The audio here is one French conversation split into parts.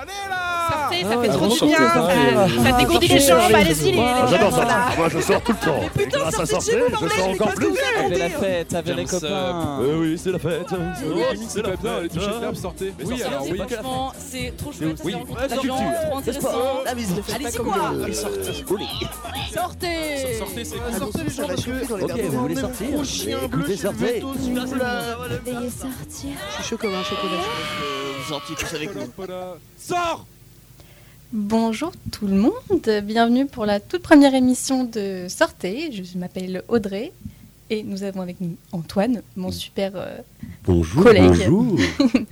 Allez là Sortez, ça Ah, fait trop du sortez, bien. sortez. Ça, dégourdit les jambes. Allez-y, Ah, J'adore gars, ça. Moi, je sors tout le temps. Et grâce à sortir, je sors encore plus. Ça fait la fête avec les copains. Euh, oui, c'est la fête. Oh, C'est la fête. les touchés de l'herbe, sortez. Oui, sortez, alors c'est oui. Franchement, c'est trop chouette. Oui, c'est la trop culture. trop intéressant. La Allez-y, quoi. Sortez Sortez, c'est Ah, Sortez les gens parce que Ok, vous voulez sortir Écoutez, sortez. Veuillez sortir. Je suis chaud comme un chocolat. Vous sortiez tous avec nous. Sors Bonjour tout le monde, bienvenue pour la toute première émission de Sortez. Je m'appelle Audrey et nous avons avec nous Antoine, mon super euh, Bonjour. Collègue. Bonjour.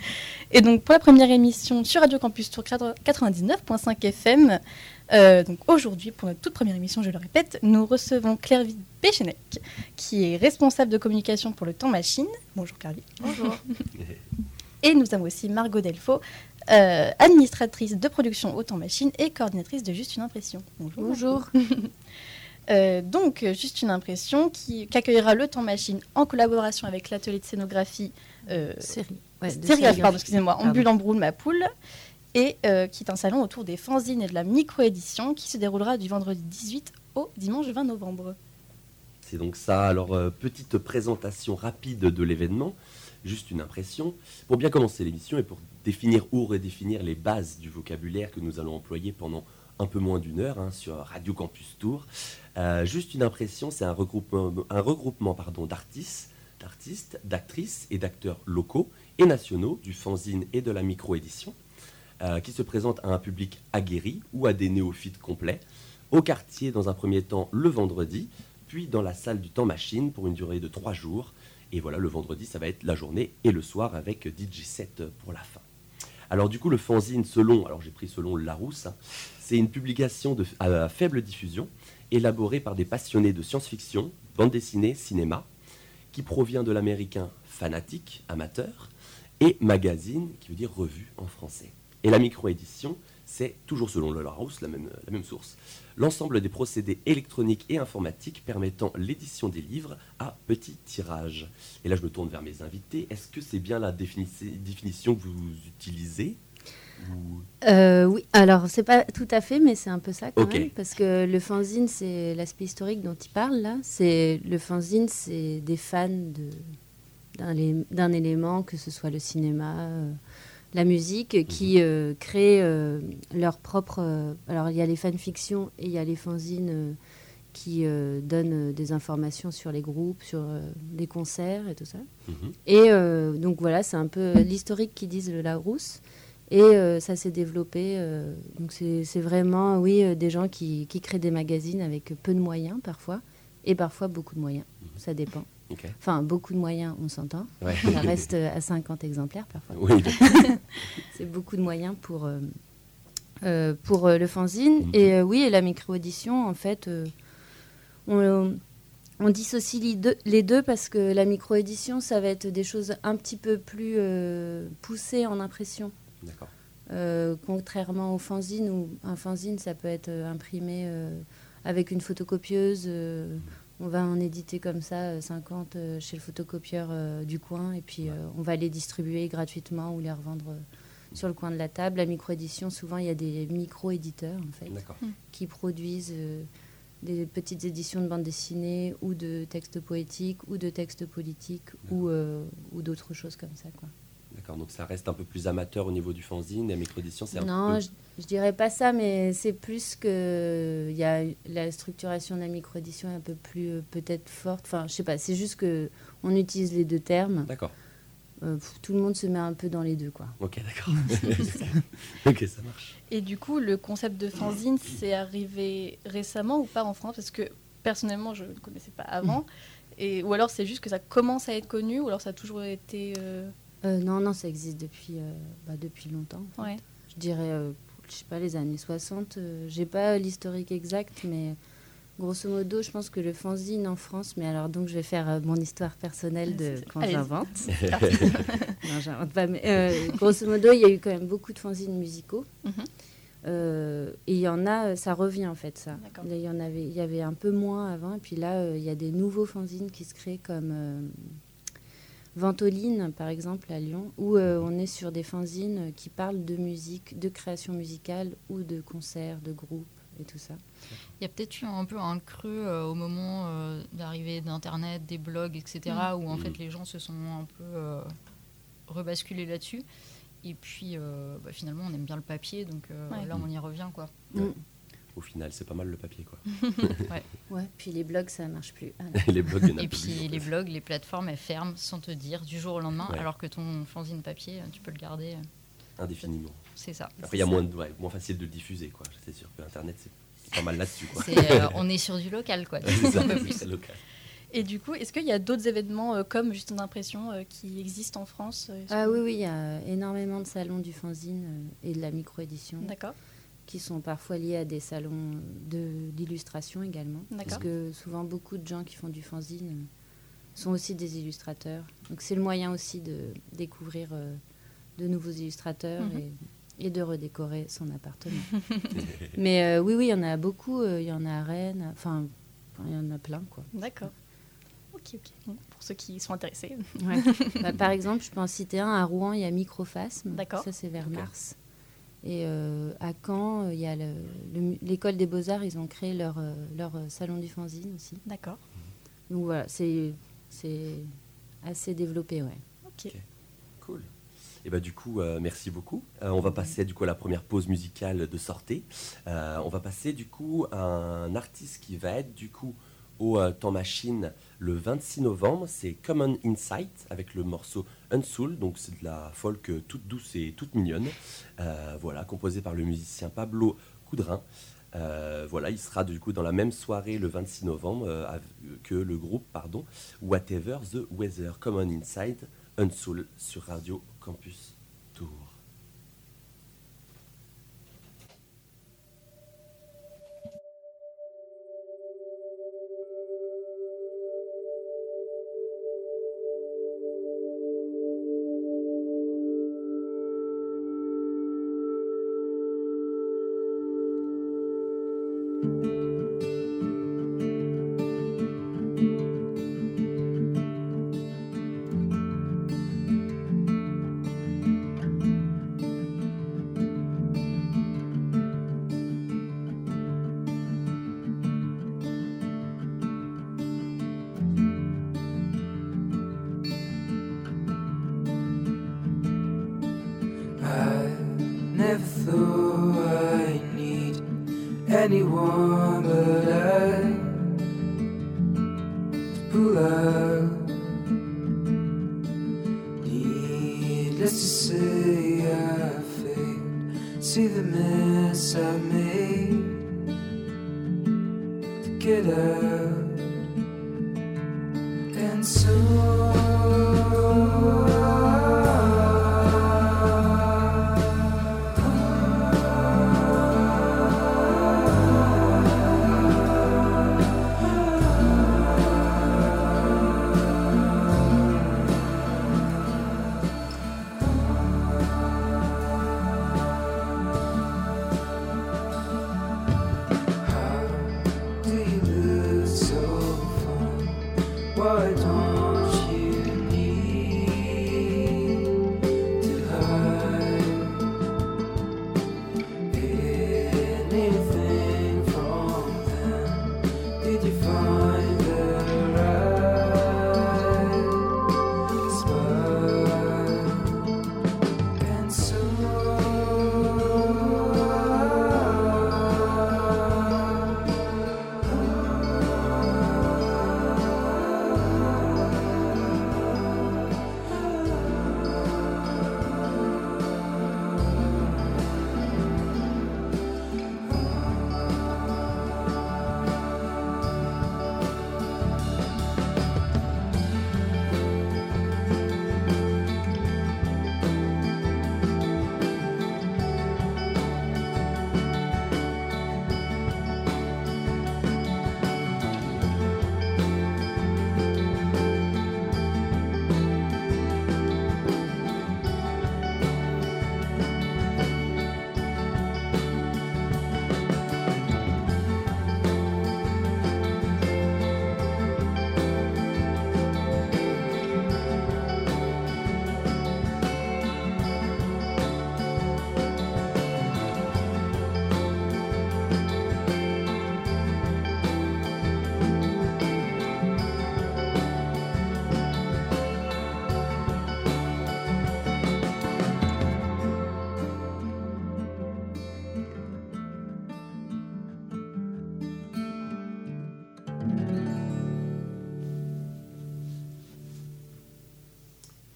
Et donc pour la première émission sur Radio Campus Tour 99.5 FM, euh, donc aujourd'hui pour notre toute première émission, je le répète, nous recevons Clairvy Péchenec, qui est responsable de communication pour le Temps Machine. Bonjour Clairvy. Bonjour. Et nous avons aussi Margot Delfaux, euh, administratrice de production au Temps Machine et coordinatrice de Juste une impression. Bonjour. Bonjour. Euh, donc, Juste une impression qui qu'accueillera le Temps Machine en collaboration avec l'atelier de scénographie euh, Série. Ouais, sérigraphie. pardon, excusez-moi, en Pardon. bulle en broule ma poule, et euh, qui est un salon autour des fanzines et de la micro-édition qui se déroulera du vendredi 18 au dimanche 20 novembre. C'est donc ça. Alors, euh, petite présentation rapide de l'événement, juste une impression. Pour bien commencer l'émission et pour définir ou redéfinir les bases du vocabulaire que nous allons employer pendant un peu moins d'une heure hein, sur Radio Campus Tour, euh, juste une impression, c'est un regroupement, un regroupement pardon, d'artistes, d'artistes, d'actrices et d'acteurs locaux et nationaux du fanzine et de la micro-édition euh, qui se présentent à un public aguerri ou à des néophytes complets au quartier dans un premier temps le vendredi, puis dans la salle du temps machine pour une durée de trois jours. Et voilà, le vendredi, ça va être la journée et le soir avec DJ 7 pour la fin. Alors du coup, le fanzine selon, alors j'ai pris selon Larousse, hein, c'est une publication de, à faible diffusion, élaborée par des passionnés de science-fiction, bande dessinée, cinéma, qui provient de l'américain fanatique, amateur, et magazine, qui veut dire revue en français. Et la micro-édition, c'est toujours selon le Larousse, la même, la même source, l'ensemble des procédés électroniques et informatiques permettant l'édition des livres à petit tirage. Et là, je me tourne vers mes invités. Est-ce que c'est bien la défini- définition que vous utilisez Euh, oui, alors c'est pas tout à fait, mais c'est un peu ça quand même, parce que le fanzine, c'est l'aspect historique dont il parle là. C'est le fanzine, c'est des fans d'un élément, que ce soit le cinéma, euh, la musique, qui euh, créent euh, leur propre. euh, alors il y a les fanfictions et il y a les fanzines qui donnent des informations sur les groupes, sur les concerts et tout ça. Mhm. Et donc voilà, c'est un peu l'historique qui disent le Larousse. Et euh, ça s'est développé. donc c'est vraiment, oui, des gens qui, qui créent des magazines avec peu de moyens parfois, et parfois beaucoup de moyens. Ça dépend. Enfin, beaucoup de moyens, on s'entend. Ouais. Ça reste euh, à 50 exemplaires parfois. Oui. C'est beaucoup de moyens pour, euh, euh, pour le fanzine. Mhm. Et euh, oui, et la micro-édition, en fait, euh, on, on dissocie les deux, les deux parce que la micro-édition, ça va être des choses un petit peu plus poussées en impression. D'accord. Contrairement au fanzine, où un fanzine, ça peut être imprimé avec une photocopieuse. euh, on va en éditer comme ça euh, 50 euh, chez le photocopieur euh, du coin et puis euh, on va les distribuer gratuitement ou les revendre euh, sur le coin de la table. La micro-édition, souvent, il y a des micro-éditeurs en fait D'accord. qui produisent euh, des petites éditions de bande dessinée ou de textes poétiques ou de textes politiques ou, euh, ou d'autres choses comme ça. Quoi. D'accord. Donc ça reste un peu plus amateur au niveau du fanzine. Et la micro-édition, c'est un Non, peu. je, je dirais pas ça, mais c'est plus que il y a la structuration de la micro-édition est un peu plus euh, peut-être forte. Enfin, je sais pas. C'est juste que on utilise les deux termes. D'accord. Euh, tout le monde se met un peu dans les deux, quoi. Ok, d'accord. ok, ça marche. Et du coup, le concept de fanzine, c'est arrivé récemment ou pas en France? Parce que personnellement, je ne connaissais pas avant. Et, ou alors c'est juste que ça commence à être connu, ou alors ça a toujours été... euh, Euh, non, non, ça existe depuis euh, bah, depuis longtemps. en fait. Ouais. Je dirais, euh, je sais pas, les années 60. euh, J'ai pas l'historique exact, mais grosso modo, je pense que le fanzine en France. Mais alors donc, je vais faire mon histoire personnelle de Allez-y. quand j'invente. non, j'invente pas. Mais grosso modo, il y a eu quand même beaucoup de fanzines musicaux. Mhm. Euh, et il y en a, ça revient en fait, ça. Il y en avait, il y avait un peu moins avant, et puis là, euh, il y a des nouveaux fanzines qui se créent comme euh, Ventoline, par exemple, à Lyon, où euh, on est sur des fanzines qui parlent de musique, de création musicale ou de concerts, de groupes et tout ça. Il y a peut-être eu un peu un creux euh, au moment euh, d'arrivée d'Internet, des blogs, etc., où en Mm. fait les gens se sont un peu euh, rebasculés là-dessus. Et puis euh, bah, finalement, on aime bien le papier, donc euh, Ouais. là, on y revient. quoi. Au final, c'est pas mal le papier, quoi. Ouais, puis les blogs, ça marche plus. Ah, les blogs, il y en a Et plus, puis en les blogs, les plateformes, elles ferment sans te dire du jour au lendemain, Ouais. alors que ton fanzine papier, tu peux le garder. euh, Indéfiniment. C'est ça. Après, il y a moins, de, ouais, moins facile de le diffuser, quoi. C'est sûr que Internet, c'est pas mal là-dessus, quoi. C'est, euh, on est sur du local, quoi. Ça, un peu plus. c'est local. Et du coup, est-ce qu'il y a d'autres événements euh, comme Juste une impression euh, qui existent en France euh, Ah oui, oui, il y a énormément de salons du fanzine euh, et de la micro-édition D'accord. Qui sont parfois liés à des salons de- d'illustration également. Parce que souvent, beaucoup de gens qui font du fanzine sont aussi des illustrateurs. Donc c'est le moyen aussi de découvrir euh, de nouveaux illustrateurs Mhm. et, et de redécorer son appartement. Mais euh, oui, oui, il y en a beaucoup. euh, Il y en a à Rennes. Enfin, il y en a plein, quoi. D'accord. Ok, ok. Pour ceux qui sont intéressés. Ouais. Bah, par exemple, je peux en citer un. À Rouen, il y a Microphasme. D'accord. Ça, c'est vers mars. Et euh, à Caen, euh, il y a l'école des beaux-arts. Ils ont créé leur, euh, leur salon du fanzine aussi. D'accord. Donc voilà, c'est c'est assez développé, ouais. Ok. Cool. Et bah du coup, euh, merci beaucoup. Euh, on va passer du coup à la première pause musicale de sortie. Euh, on va passer du coup à un artiste qui va être du coup au euh, Temps Machine le 26 novembre. C'est Common Insight avec le morceau Unsoul. Donc c'est de la folk euh, toute douce et toute mignonne. Euh, voilà, composé par le musicien Pablo Coudrin. Euh, voilà, il sera du coup dans la même soirée le 26 novembre que le groupe, pardon, Whatever the Weather, Common Inside, Unsoul sur Radio Campus Tour.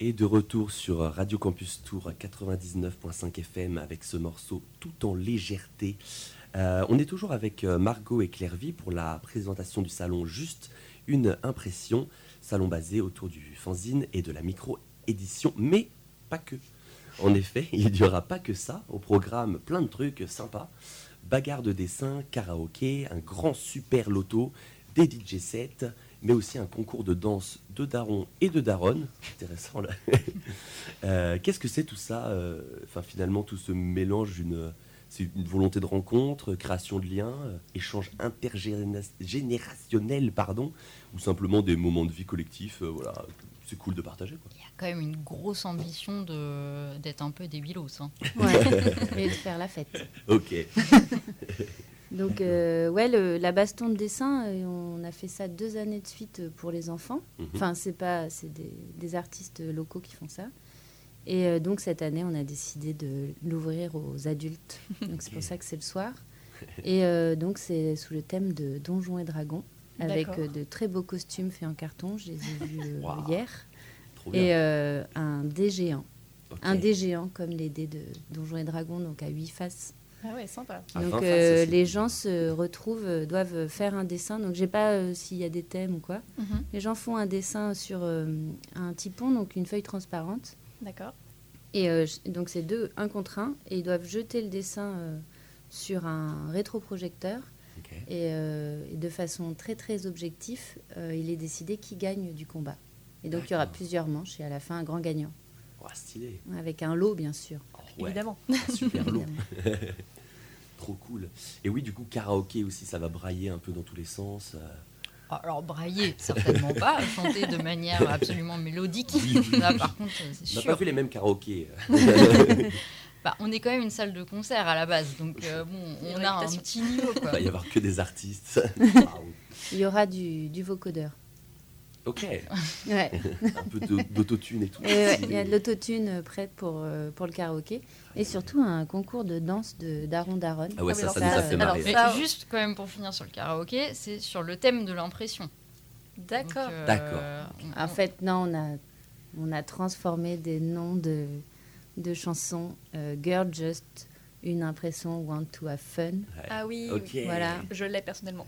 Et de retour sur Radio Campus Tour 99.5 FM avec ce morceau tout en légèreté. Euh, on est toujours avec euh, Margot et Clairvy pour la présentation du salon Juste une impression, salon basé autour du fanzine et de la micro-édition, mais pas que. En effet, il n'y aura pas que ça au programme, plein de trucs sympas. Bagarre de dessin, karaoké, un grand super loto, des DJ sets, mais aussi un concours de danse de daron et de daronne. Intéressant là. Euh, Qu'est-ce que c'est tout ça euh, Enfin, finalement, tout ce mélange d'une. C'est une volonté de rencontre, création de liens, euh, échange intergénérationnel, pardon, ou simplement des moments de vie collectifs. euh, voilà, c'est cool de partager. Quoi. Il y a quand même une grosse ambition de- d'être un peu débilos. Hein. Ouais, et de faire la fête. Ok. Donc, euh, ouais, le- la baston de dessin, euh, on a fait ça deux années de suite euh, pour les enfants. Mhm. Enfin, c'est pas, c'est des, des artistes locaux qui font ça. Et euh, donc cette année, on a décidé de l'ouvrir aux adultes. Donc c'est pour ça que c'est le soir. Et euh, donc c'est sous le thème de Donjons et Dragons, avec euh, de très beaux costumes faits en carton. Je les ai vus hier. Trop. Et euh, un dé géant. Un dé géant comme les dés de Donjons et Dragons, donc à huit faces. Ah ouais, sympa. À 20 Donc euh, les gens se retrouvent, euh, doivent faire un dessin. Donc j'ai pas euh, s'il y a des thèmes ou quoi. Mhm. Les gens font un dessin sur euh, un typon, donc une feuille transparente. D'accord. Et euh, donc c'est deux, un contre un, et ils doivent jeter le dessin euh, sur un rétroprojecteur. Ok. Et, euh, et de façon très très objective, euh, il est décidé qui gagne du combat. Et donc il y aura plusieurs manches et à la fin un grand gagnant, Oh, stylé. avec un lot bien sûr. Oh, ouais. Évidemment. Super lourd. Évidemment. Trop cool. Et oui, du coup, karaoké aussi, ça va brailler un peu dans tous les sens. euh. Ah, Alors brailler, certainement pas. Chanter de manière absolument mélodique. Là, par contre, euh, On n'a pas fait les mêmes karaokés. Bah, on est quand même une salle de concert à la base, donc euh, bon, on a un petit niveau. Il Quoi. va y avoir que des artistes. Il y aura du, du vocodeur. Ok. Ouais. Un peu d'autotune et tout. Et ouais, Stylé. il y a de l'autotune euh, prête pour, euh, pour le karaoké. Et surtout un concours de danse de Daron Daron. Ah ouais, Ah ça, alors ça ça, nous a fait alors marrer. Mais Ça- juste quand même pour finir sur le karaoké, c'est sur le thème de l'impression. D'accord. Euh, D'accord. En fait, non, on a, on a transformé des noms de, de chansons. euh, Girl Just, une impression, Want to have fun. Ouais. Ah oui, Ok. oui. Voilà. je l'ai personnellement.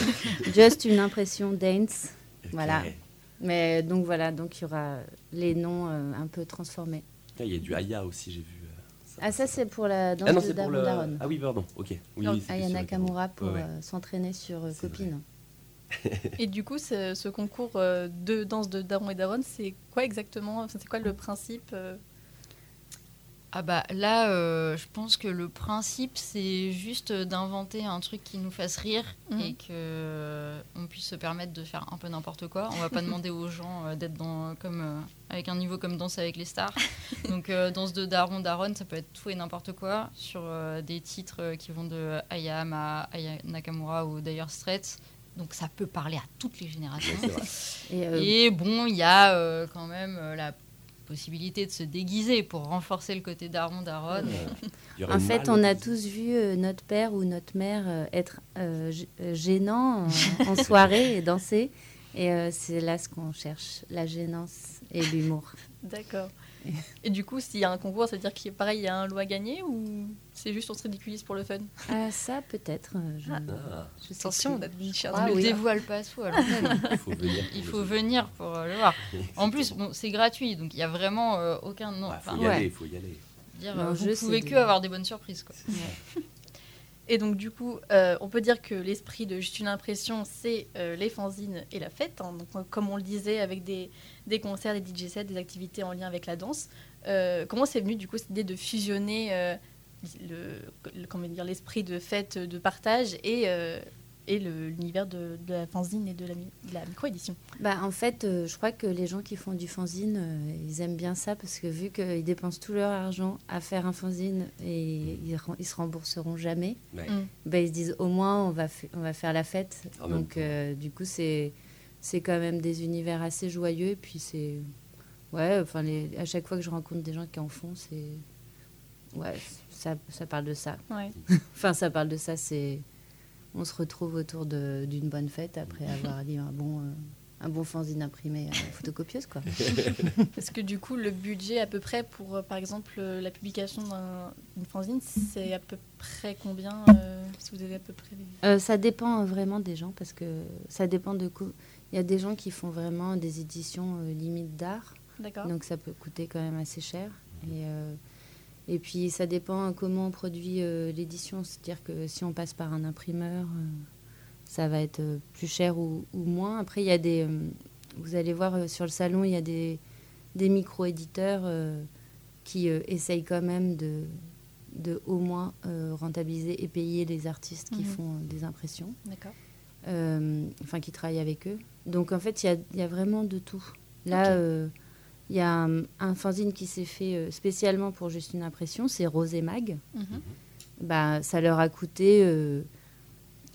Just une impression, Dance. Voilà. Mais donc voilà, donc il y aura les noms euh, un peu transformés. Tiens, Il y a du Aya aussi, j'ai vu. euh, Ah, ça, c'est pour la danse Ah non, de Daron le. Daron. Ah oui, pardon. Ok. Oui, Donc, Aya Nakamura pour Ouais, ouais. euh, s'entraîner sur euh, Copine. Et du coup, ce, ce concours euh, de danse de Daron et Daron, c'est quoi exactement Enfin, C'est quoi le principe euh Ah bah là, euh, je pense que le principe, c'est juste d'inventer un truc qui nous fasse rire Mhm. et que euh, on puisse se permettre de faire un peu n'importe quoi. On va pas demander aux gens euh, d'être dans comme avec un niveau comme Danse avec les stars. Donc danse de Daron Daron, ça peut être tout et n'importe quoi sur des titres qui vont de Ayam à Aya Nakamura ou d'ailleurs Straits. Donc ça peut parler à toutes les générations. Ouais. Et, euh, Et bon, il y a euh, quand même euh, la possibilité de se déguiser pour renforcer le côté daron daronne. En fait, on a tous vu euh, notre père ou notre mère euh, être euh, euh, gênant en, en soirée et danser. Et euh, c'est là ce qu'on cherche, la gênance et l'humour. D'accord. Et du coup, s'il y a un concours, ça veut dire qu'il y a pareil, il y a un lot à gagner ou c'est juste on se ridiculise pour le fun? Ah, ça, peut-être. euh, Je, Ah, je sais Attention, on a chère Ah ne le oui. dévoile pas l'antenne. il faut venir. Il faut venir pour euh, le voir. En plus, bon, c'est gratuit, donc il n'y a vraiment euh, aucun nom. Il Enfin, faut y ouais. aller, il faut y aller. dire, Non, je vous pouvez de- que avoir des bonnes surprises. Quoi. Et donc, du coup, euh, on peut dire que l'esprit de Juste une impression, c'est euh, les fanzines et la fête. hein. Donc, euh, comme on le disait, avec des, des concerts, des DJ sets, des activités en lien avec la danse. Comment c'est venu, du coup, cette idée de fusionner le, l'esprit de fête, de partage et, et l'univers de, de la fanzine et de la, la micro-édition Bah, en fait, euh, je crois que les gens qui font du fanzine, euh, ils aiment bien ça parce que vu qu'ils dépensent tout leur argent à faire un fanzine et ils, ren- ils se rembourseront jamais, Ouais. Mm. bah, ils se disent au moins on va, on va faire la fête. En Donc, euh, du coup, c'est c'est quand même des univers assez joyeux. Et puis, c'est. Ouais, enfin, les, à chaque fois que je rencontre des gens qui en font, c'est. Ouais, ça, ça parle de ça. Ouais. Enfin, ça parle de ça, c'est. On se retrouve autour de- d'une bonne fête après avoir lu un bon, euh, un bon fanzine imprimé à la photocopieuse, quoi. Est-ce que du coup, le budget à peu près pour, euh, par exemple, euh, la publication d'un- d'une fanzine, c'est à peu près combien euh, Si vous avez à peu près. des- Euh, ça dépend euh, vraiment des gens parce que ça dépend de. Il y a des gens qui font vraiment des éditions euh, limite d'art, D'accord. donc ça peut coûter quand même assez cher. Et, euh, et puis ça dépend comment on produit euh, l'édition, c'est-à-dire que si on passe par un imprimeur, euh, ça va être euh, plus cher ou, ou moins. Après, il y a des. vous allez voir sur le salon, il y a des, des micro-éditeurs qui essayent quand même de, de au moins rentabiliser et payer les artistes qui Mhm. font des impressions, D'accord. enfin qui travaillent avec eux. Donc en fait, il y a, y a vraiment de tout. Là. Il y a un, un fanzine qui s'est fait euh, spécialement pour juste une impression, c'est Rose et Mag. Mhm. Bah, ça leur a coûté, euh,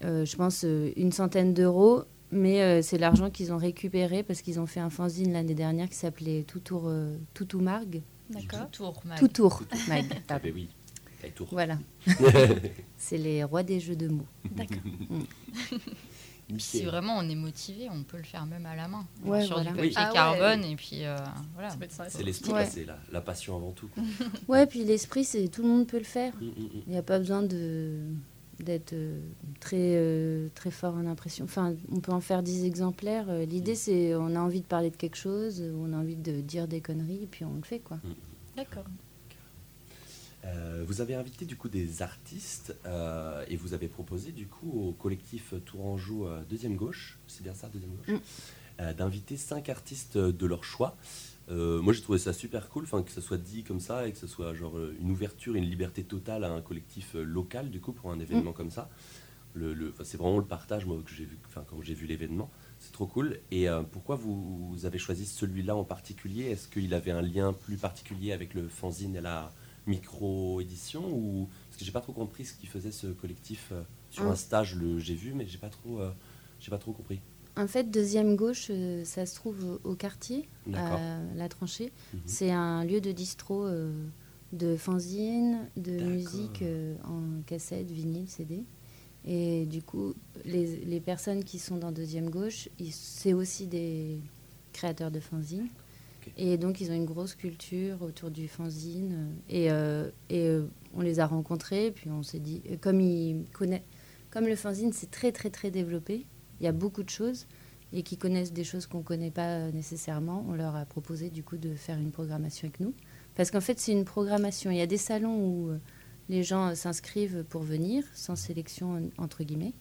euh, je pense, euh, une centaine d'euros. Mais euh, c'est l'argent qu'ils ont récupéré parce qu'ils ont fait un fanzine l'année dernière qui s'appelait Toutour, euh, Toutou Marg. D'accord. Tour, Mag. Toutour Mag. Ah ben oui. Et tour. Voilà. c'est les rois des jeux de mots. D'accord. Si vraiment on est motivé, on peut le faire même à la main. Ouais, sur voilà. du papier Oui. Ah ouais. carbone et puis euh, voilà. C'est l'esprit, Ouais. c'est la, la passion avant tout. quoi. Ouais, puis l'esprit, c'est tout le monde peut le faire. Mm, mm, mm. Il n'y a pas besoin de d'être euh, très euh, très fort en impression. Enfin, on peut en faire 10 exemplaires. L'idée, c'est on a envie de parler de quelque chose, on a envie de dire des conneries, et puis on le fait, quoi. D'accord. Euh, vous avez invité du coup des artistes euh, et vous avez proposé du coup au collectif Tourangeau euh, Deuxième Gauche, c'est bien ça, Deuxième Gauche, Mm. d'inviter cinq artistes de leur choix. Moi j'ai trouvé ça super cool, enfin que ça soit dit comme ça et que ce soit genre une ouverture, une liberté totale à un collectif local du coup pour un événement comme ça. Le, c'est vraiment le partage moi que j'ai vu, enfin quand j'ai vu l'événement, c'est trop cool. Et pourquoi vous, vous avez choisi celui-là en particulier? Est-ce qu'il avait un lien plus particulier avec le fanzine et la micro-édition ou parce que j'ai pas trop compris ce qui faisait ce collectif euh, sur Ah. un stage le j'ai vu mais j'ai pas trop euh, j'ai pas trop compris En fait, deuxième gauche, euh, ça se trouve au, quartier, à la tranchée. Mhm. C'est un lieu de distro de fanzine, de musique en cassette, vinyle, CD. Et du coup, les, les personnes qui sont dans deuxième gauche, c'est aussi des créateurs de fanzine. Et donc, ils ont une grosse culture autour du fanzine. euh, Et, euh, euh, on les a rencontrés, puis on s'est dit, comme, ils connaissent, comme le fanzine, c'est très, très, très développé, il y a beaucoup de choses, et qui connaissent des choses qu'on ne connaît pas nécessairement, on leur a proposé du coup de faire une programmation avec nous. Parce qu'en fait, c'est une programmation. Il y a des salons où les gens s'inscrivent pour venir, sans sélection, entre guillemets.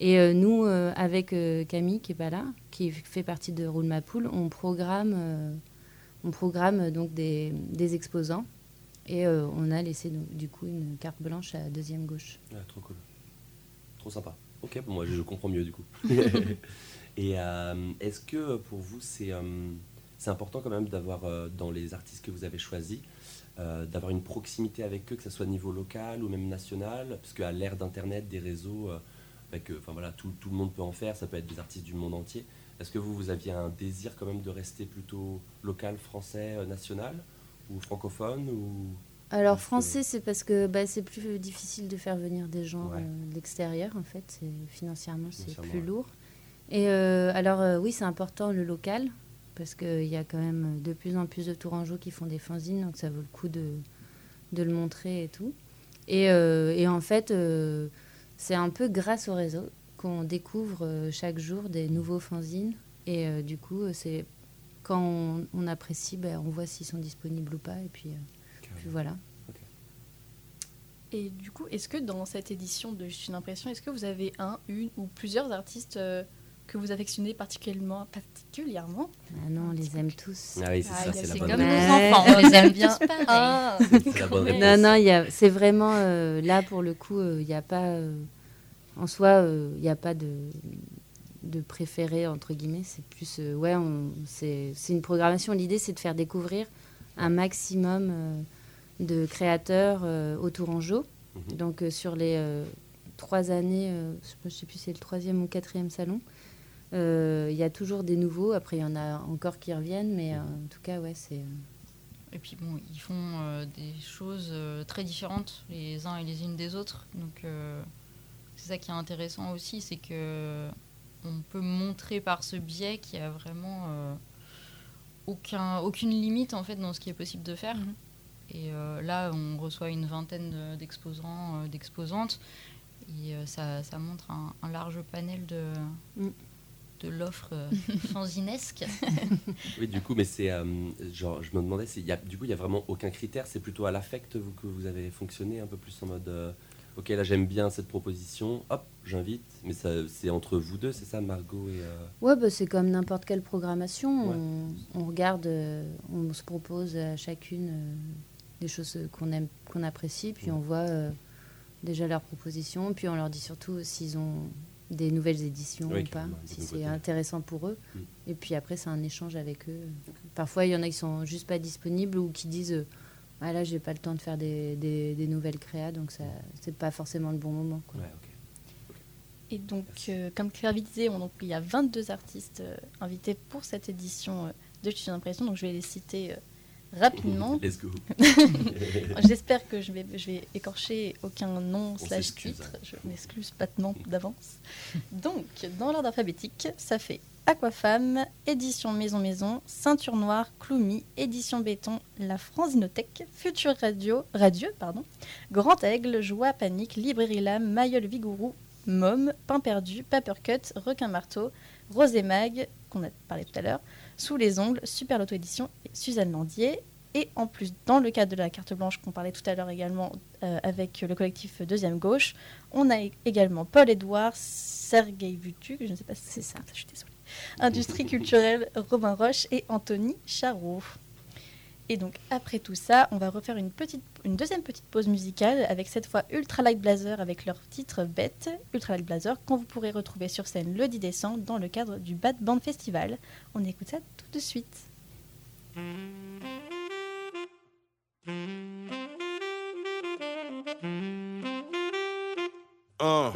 Et euh, nous, euh, avec euh, Camille, qui est pas là, qui fait partie de Roule Ma Poule, on programme, on programme donc des, des exposants. Et on a laissé donc, du coup une carte blanche à deuxième gauche. Ouais, trop cool trop sympa ok bon, moi je comprends mieux du coup et est-ce que pour vous c'est c'est important quand même d'avoir dans les artistes que vous avez choisis euh, d'avoir une proximité avec eux que ce soit au niveau local ou même national? Parce qu'à l'ère d'internet des réseaux euh, euh, enfin voilà tout, tout le monde peut en faire ça peut être des artistes du monde entier est-ce que vous vous aviez un désir quand même de rester plutôt local français euh, national ou francophone ou Alors que- français, c'est parce que bah, c'est plus difficile de faire venir des gens Ouais. euh, de l'extérieur, en fait. Financièrement, c'est plus ouais. lourd. Et euh, alors, euh, oui, c'est important le local, parce qu'il y a quand même de plus en plus de Tourangeaux qui font des fanzines, donc ça vaut le coup de, de le montrer et tout. Et, euh, et en fait, euh, c'est un peu grâce au réseau qu'on découvre euh, chaque jour des nouveaux fanzines. Et euh, du coup, euh, c'est quand on, on apprécie, ben, on voit s'ils sont disponibles ou pas. Et puis, euh, puis voilà. Et du coup, est-ce que dans cette édition de Juste une impression, est-ce que vous avez un, une ou plusieurs artistes euh, que vous affectionnez particulièrement, particulièrement Ah non, on les aime tous. ah oui c'est Ah, ça il y a- c'est la c'est bonne comme réponse. nos Ouais. enfants, on les aime bien. Ah, C'est la bonne réponse. Non, non, c'est vraiment euh, là pour le coup, euh, il n'y a pas euh, en soi, euh, il n'y a pas de de préféré entre guillemets. C'est plus euh, ouais, c'est c'est une programmation. L'idée c'est de faire découvrir un maximum euh, de créateurs euh, au Tourangeau. Mhm. Donc euh, sur les euh, trois années, euh, je ne sais plus si c'est le troisième ou quatrième salon. Euh, Il y a toujours des nouveaux. Après, il y en a encore qui reviennent, mais euh, en tout cas, ouais, c'est. euh, Et puis bon, ils font euh, des choses euh, très différentes les uns et les unes des autres. Donc euh, c'est ça qui est intéressant aussi, c'est que on peut montrer par ce biais qu'il y a vraiment euh, aucun, aucune limite en fait dans ce qui est possible de faire. Mhm. Et euh, là, on reçoit une vingtaine de- d'exposants, euh, d'exposantes, et euh, ça, ça montre un, un large panel de, Mm. De l'offre euh, fanzinesque. Oui, du coup, mais c'est. euh, genre, je me demandais, s'il y a, du coup, il n'y a vraiment aucun critère. C'est plutôt à l'affect vous, que vous avez fonctionné un peu plus en mode. euh, ok, là, j'aime bien cette proposition. Hop, j'invite. Mais ça, c'est entre vous deux, c'est ça, Margot et. euh, Ouais, bah, c'est comme n'importe quelle programmation. Ouais. On, on regarde, euh, on se propose à chacune euh, des choses qu'on aime, qu'on apprécie, puis Ouais. on voit euh, déjà leurs propositions, puis on leur dit surtout s'ils ont des nouvelles éditions Oui, ou pas, si c'est intéressant pour eux. Mm. Et puis après, c'est un échange avec eux. Parfois, il y en a qui sont juste pas disponibles ou qui disent euh, ah là, j'ai pas le temps de faire des, des- des nouvelles créas, donc ça, c'est pas forcément le bon moment. Quoi. Ouais, ok. Et donc, euh, comme Claire disait, on- donc, il y a 22 artistes euh, invités pour cette édition euh, de Studio d'impression, donc je vais les citer euh, rapidement. Let's go. J'espère que je vais, je vais écorcher aucun nom slash s'excuse, titre. hein. Je m'excuse maintenant d'avance. Donc, dans l'ordre alphabétique, ça fait Aquafemme, Édition Maison Maison, Ceinture Noire, Cloumy, Édition Béton, La Franzinothèque, Future Radio, Radieux, pardon, Grand Aigle, Joie Panique, Librairie Lame, Mayol Vigourou, Mom, Pain Perdu, Papercut, Requin Marteau, Rose et Mag, qu'on a parlé tout à l'heure, Sous les ongles, Super Loto Édition Suzanne Landier. Et en plus, dans le cadre de la carte blanche qu'on parlait tout à l'heure également euh, avec le collectif Deuxième Gauche, on a également Paul Édouard, Sergei Vutu, je ne sais pas si c'est ça, je suis désolée, Industrie culturelle, Robin Roche et Anthony Charot. Et donc après tout ça, on va refaire une, petite, une deuxième petite pause musicale avec cette fois Ultralight Blazer avec leur titre Bête, Ultralight Blazer, qu'on vous pourrez retrouver sur scène le 10 décembre dans le cadre du Bad Band Festival. On écoute ça tout de suite. Uh,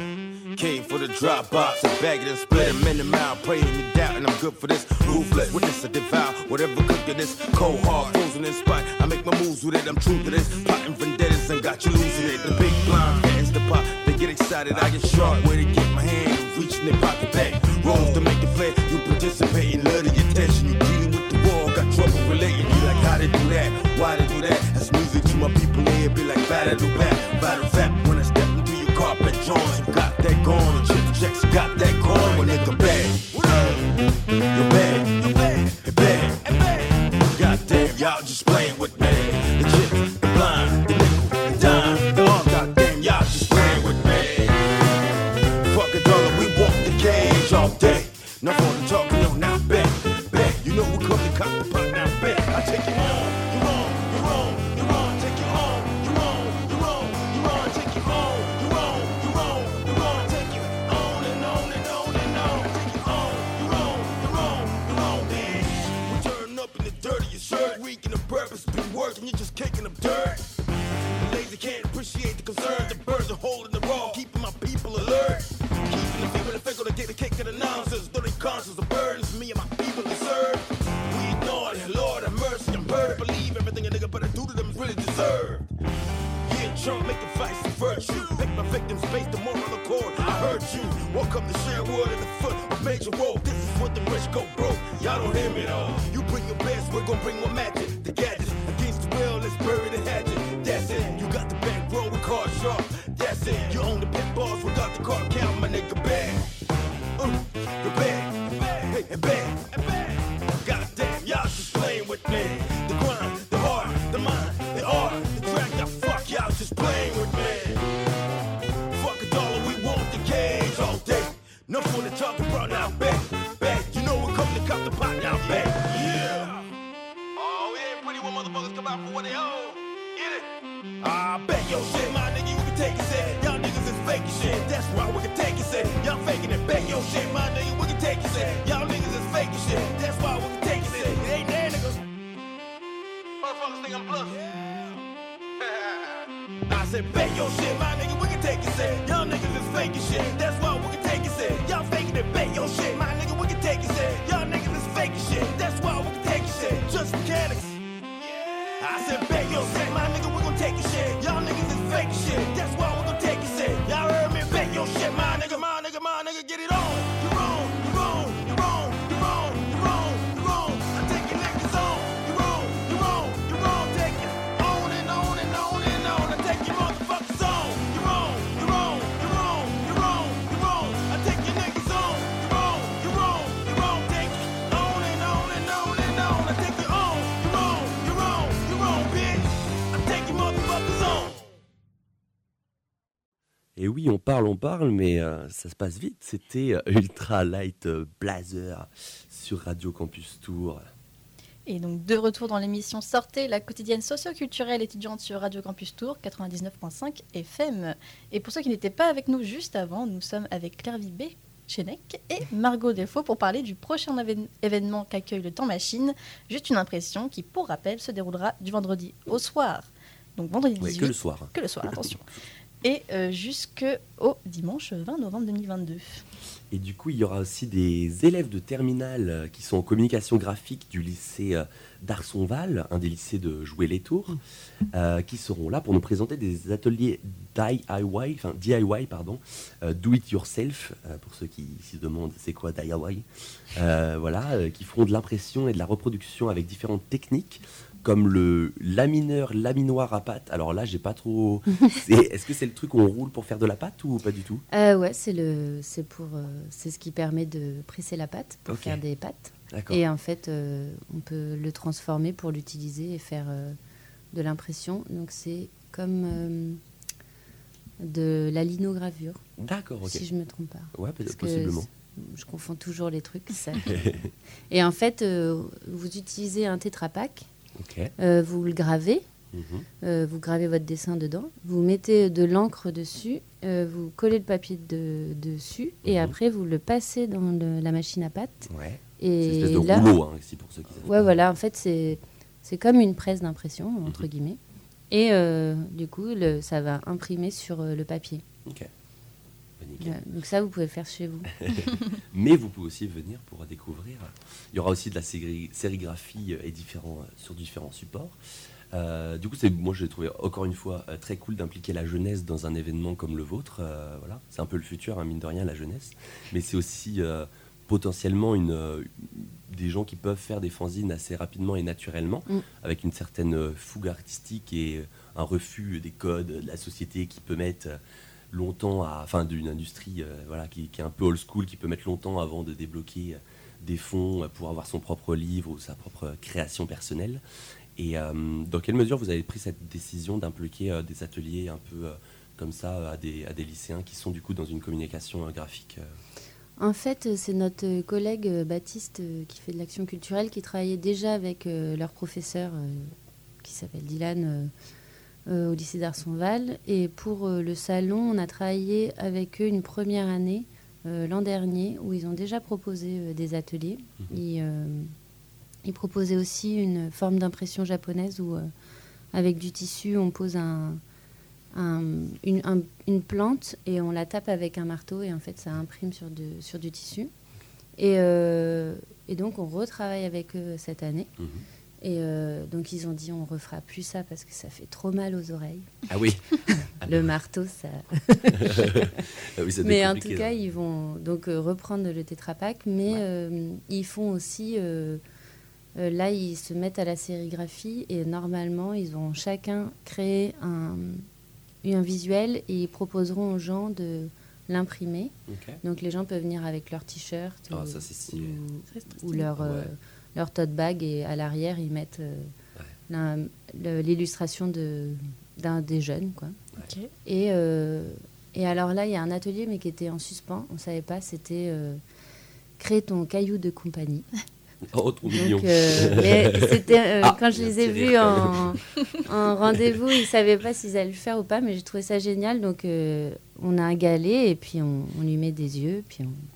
came for the drop box and bag it and split them in the mouth. Praying you doubt, and I'm good for this. Ruthless witness, I devour whatever cooking this. Cold hard, frozen in spite. I make my moves with it, I'm true to this. Plotting vendettas and got you losing it. The big blind fans, the pop, they get excited. I get sharp where they get my hand, reaching their pocket back. Rolls to make it flare. You participating, love the attention. You dealing with the wall, got trouble relating. You like how they do that, why they do that. That's music to my people here. Be like battle do back, you got that going. Chip checks, got that coin. When nigga bad, you bad, you bad, motherfuckers come out for what they owe. Get it? I bet your shit, my nigga, you can take it, say. Y'all niggas is faking shit. That's why we can take it, say. Y'all faking it. Bet your shit, my nigga, we can take it, say. Y'all niggas is faking shit. That's why we can take it, say. It ain't there, niggas. Motherfuckers think I'm bluffing. I said, bet your shit, my nigga, we can take it, say. Et oui, on parle, on parle, mais euh, ça se passe vite. C'était euh, Ultra Light euh, Blazer sur Radio Campus Tour. Et donc, de retour dans l'émission Sortez, la quotidienne socio-culturelle étudiante sur Radio Campus Tour 99.5 FM. Et pour ceux qui n'étaient pas avec nous juste avant, nous sommes avec Claire Vibé, Chenec et Margot Défaut pour parler du prochain évén- événement qu'accueille le Temps Machine. Juste une impression qui, pour rappel, se déroulera du vendredi au soir. Donc, vendredi 18. Oui, que le soir. Que le soir, attention. Et euh, jusqu'au dimanche 20 novembre 2022. Et du coup, il y aura aussi des élèves de terminale euh, qui sont en communication graphique du lycée euh, d'Arsonval, un des lycées de Jouer les Tours, euh, qui seront là pour nous présenter des ateliers DIY, enfin DIY, pardon, euh, do it yourself, euh, pour ceux qui se demandent c'est quoi DIY, voilà, qui feront de l'impression et de la reproduction avec différentes techniques comme le lamineur laminoir à pâte. Alors là, j'ai pas trop. Est-ce que c'est le truc où on roule pour faire de la pâte ou pas du tout? Euh, ouais, c'est le, c'est pour, euh, c'est ce qui permet de presser la pâte pour faire des pâtes. D'accord. Et en fait, euh, on peut le transformer pour l'utiliser et faire euh, de l'impression. Donc c'est comme de la linogravure, D'accord, ok. si je me trompe pas. Ouais, Parce possiblement. je confonds toujours les trucs. ça. et en fait, euh, vous utilisez un tétrapack, Euh, vous le gravez, Mhm. euh, vous gravez votre dessin dedans, vous mettez de l'encre dessus, euh, vous collez le papier de- dessus, et Mhm. après vous le passez dans le- la machine à pâte. Ouais. Une Et espèce de là, rouleau, hein, ici, pour ceux qui savent ouais, voilà, en fait, c'est comme une presse d'impression, entre Mhm. guillemets. Et du coup, le, ça va imprimer sur le papier. Nickel. Voilà. Donc ça, vous pouvez faire chez vous. Mais vous pouvez aussi venir pour découvrir. Il y aura aussi de la séri- sérigraphie euh, et différents, euh, sur différents supports. Euh, du coup, c'est, moi, j'ai trouvé encore une fois euh, très cool d'impliquer la jeunesse dans un événement comme le vôtre. euh, voilà, c'est un peu le futur, hein, mine de rien, la jeunesse. Mais c'est aussi euh, potentiellement une, euh, des gens qui peuvent faire des fanzines assez rapidement et naturellement, Mm. avec une certaine euh, fougue artistique et euh, un refus des codes de la société qui peut mettre euh, longtemps à, enfin d'une industrie euh, voilà qui, est un peu old school qui peut mettre longtemps avant de débloquer euh, des fonds euh, pour avoir son propre livre ou sa propre création personnelle. Et dans quelle mesure vous avez pris cette décision d'impliquer des ateliers un peu comme ça à des, à des lycéens qui sont du coup dans une communication graphique En fait, c'est notre collègue Baptiste qui fait de l'action culturelle qui travaillait déjà avec leur professeur qui s'appelle Dylan au lycée d'Arsonval. Et pour euh, le salon, on a travaillé avec eux une première année euh, l'an dernier où ils ont déjà proposé euh, des ateliers. Mhm. Ils, euh, ils proposaient aussi une forme d'impression japonaise où, euh, avec du tissu, on pose un, un- une, un- une plante et on la tape avec un marteau et en fait ça imprime sur, de- sur du tissu. Et, euh, et donc on retravaille avec eux cette année. Mhm. Et euh, donc ils ont dit on refera plus ça parce que ça fait trop mal aux oreilles. ah oui Le marteau, ça. ah oui, ça devient mais en tout cas, hein. ils vont donc euh, reprendre le tétrapack, mais Ouais. euh, ils font aussi. euh, euh, là, ils se mettent à la sérigraphie et normalement, ils vont chacun créer un, un visuel et ils proposeront aux gens de l'imprimer. Donc les gens peuvent venir avec leur t-shirt Ah, ou, ça, c'est stylé. ou- ou leur, euh, Ouais. Leur tote bag et à l'arrière, ils mettent euh, Ouais. l'illustration de- d'un des jeunes. Quoi. Et, euh, et alors là, il y a un atelier, mais qui était en suspens. On ne savait pas. C'était euh, créer ton caillou de compagnie. oh trop mignon Donc, euh, mais c'était euh, Ah, quand je les ai vus en, en rendez-vous, ils ne savaient pas s'ils allaient le faire ou pas, mais j'ai trouvé ça génial. Donc, euh, on a un galet et puis on, on lui met des yeux, puis on.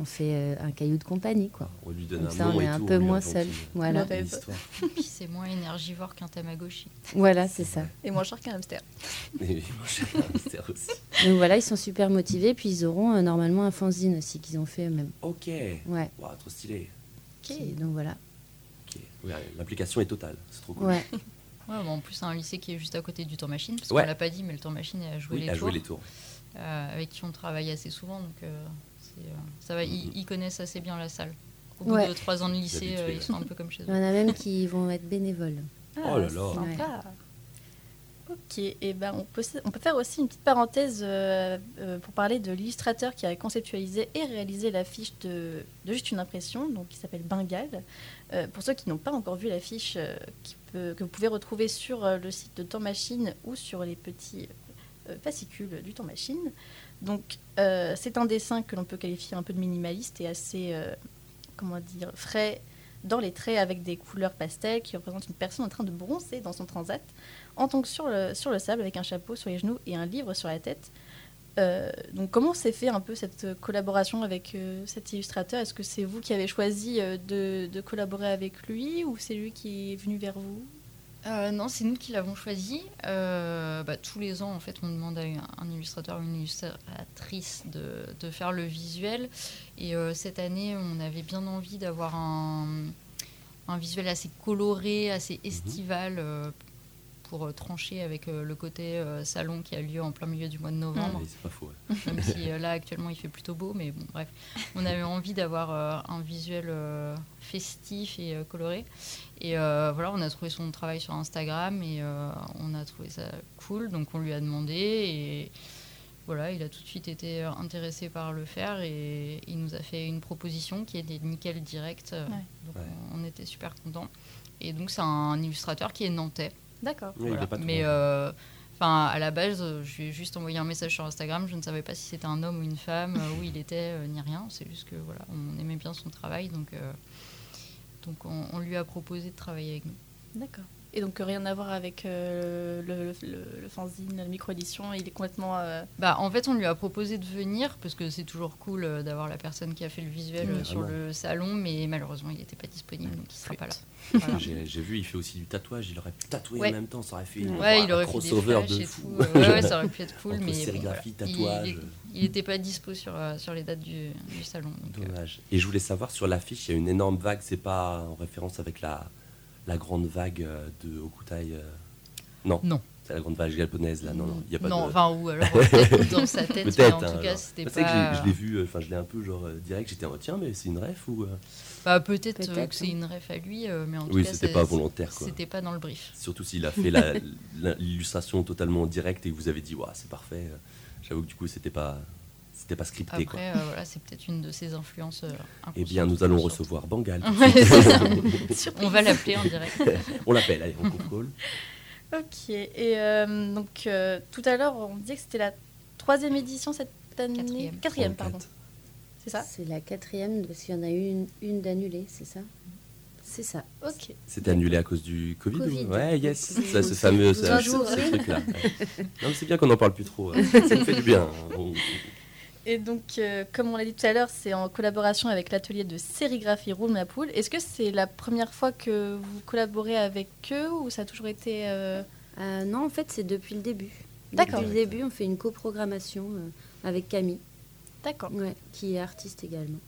On fait euh, un caillou de compagnie, quoi. on lui donne Comme un ça, on est un tout, peu moins seul. Voilà. Puis c'est moins énergivore qu'un Tamagotchi. voilà, c'est ça. Et moins cher qu'un hamster. Et moi, j'ai un hamster aussi. Donc voilà, ils sont super motivés, puis ils auront euh, normalement un fanzine aussi qu'ils ont fait eux-mêmes. ok Ouais. Wow, trop stylé Qui- Donc voilà. Ok. Ouais, l'implication est totale c'est trop cool Ouais. Ouais, bah, en plus, c'est un lycée qui est juste à côté du temps machine, parce Ouais. qu'on l'a pas dit, mais le temps machine est à jouer oui, les à tours, jouer les tours euh, avec qui on travaille assez souvent, donc euh, ça va. Ils, ils connaissent assez bien la salle. Au bout Ouais. de trois ans de lycée, euh, ils sont un peu comme chez Il y eux. en a même qui vont être bénévoles. Oh là là. Sympa. Ok, et ben on peut, on peut faire aussi une petite parenthèse euh, euh, pour parler de l'illustrateur qui a conceptualisé et réalisé l'affiche de, de Juste une impression, donc qui s'appelle Bengal. Euh, pour ceux qui n'ont pas encore vu l'affiche, euh, que vous pouvez retrouver sur euh, le site de Temps Machine ou sur les petits euh, fascicule du temps machine. Donc, euh, c'est un dessin que l'on peut qualifier un peu de minimaliste et assez, euh, comment dire, frais dans les traits avec des couleurs pastel qui représentent une personne en train de bronzer dans son transat, en tant que sur le, sur le sable avec un chapeau sur les genoux et un livre sur la tête. Euh, donc, comment s'est fait un peu cette collaboration avec cet illustrateur? Est-ce que c'est vous qui avez choisi de collaborer avec lui ou c'est lui qui est venu vers vous? Euh, non, c'est nous qui l'avons choisi. Euh, bah, tous les ans, en fait, on demande à un, illustrateur ou une illustratrice de, de faire le visuel. Et euh, cette année, on avait bien envie d'avoir un, un visuel assez coloré, assez estival, euh, pour euh, trancher avec euh, le côté euh, salon qui a lieu en plein milieu du mois de novembre. Oui, c'est pas faux. ouais. Même si euh, là, actuellement, il fait plutôt beau. Mais bon, bref, on avait envie d'avoir euh, un visuel euh, festif et euh, coloré. Et euh, voilà, on a trouvé son travail sur Instagram et euh, on a trouvé ça cool. Donc on lui a demandé et voilà, il a tout de suite été intéressé par le faire et il nous a fait une proposition qui était nickel direct. Ouais. Donc Ouais. on était super contents. Et donc c'est un illustrateur qui est nantais. D'accord. Oui, Voilà. Mais euh, enfin, à la base, euh, je lui ai juste envoyé un message sur Instagram. Je ne savais pas si c'était un homme ou une femme, euh, où il était, euh, ni rien. C'est juste que voilà, on aimait bien son travail, donc euh, donc on, on lui a proposé de travailler avec nous. D'accord. Et donc, rien à voir avec euh, le, le, le fanzine, la micro-édition, il est complètement. euh, Bah, en fait, on lui a proposé de venir parce que c'est toujours cool euh, d'avoir la personne qui a fait le visuel Oui, sur vraiment. le salon, mais malheureusement, il n'était pas disponible, donc il sera pas là. Voilà. J'ai vu, il fait aussi du tatouage. Il aurait pu tatouer Ouais. en même temps. Ça aurait fait une, Ouais, il un aurait fait des crossover de et fou. tout. ouais, ouais, ça aurait pu être cool, Entre mais bon, voilà. Tatouage. il- n'était pas dispo sur, sur les dates du, du salon. donc, euh, Dommage. Et je voulais savoir sur l'affiche, il y a une énorme vague. C'est pas en référence avec la, la grande vague euh, de Okutai euh, Non. Non. C'est la grande vague japonaise là. Non, non. Il y a pas non, de. enfin, ou alors euh, peut-être dans sa tête, mais Peut-être. en hein, tout cas, genre. c'était C'est vrai que pas. je l'ai vu. euh, Enfin, je l'ai un peu genre euh, direct. J'étais en tiens, mais c'est une ref ou. euh Bah, peut-être euh, que c'est une ref à lui, euh, mais en tout Oui, cas, c'était pas volontaire quoi. C'était pas dans le brief. Surtout s'il a fait l'illustration totalement directe et que vous avez dit, waouh, c'est parfait. J'avoue que du coup, c'était pas, c'était pas scripté. quoi. Après, euh, voilà, c'est peut-être une de ses influences. euh, Eh bien, nous allons recevoir Bangal. On va l'appeler en direct. on l'appelle, allez, on contrôle. Ok. Et euh, donc, euh, tout à l'heure, on disait que c'était la troisième édition cette année. Quatrième. pardon. C'est ça? C'est la quatrième, parce qu'il y en a eu une, une d'annulée, c'est ça? C'est ça. Ok. C'était annulé à cause du Covid, ou- Covid. Ouais, yes, ça, ce fameux ce, truc-là. Non, mais c'est bien qu'on n'en parle plus trop. hein. Ça nous fait du bien. hein. On- Et donc, euh, comme on l'a dit tout à l'heure, c'est en collaboration avec l'atelier de sérigraphie Roule ma poule. Est-ce que c'est la première fois que vous collaborez avec eux ou ça a toujours été. euh, Euh, non, en fait, c'est depuis le début. D'accord. Depuis le début, on fait une coprogrammation avec Camille, D'accord. ouais, qui est artiste également.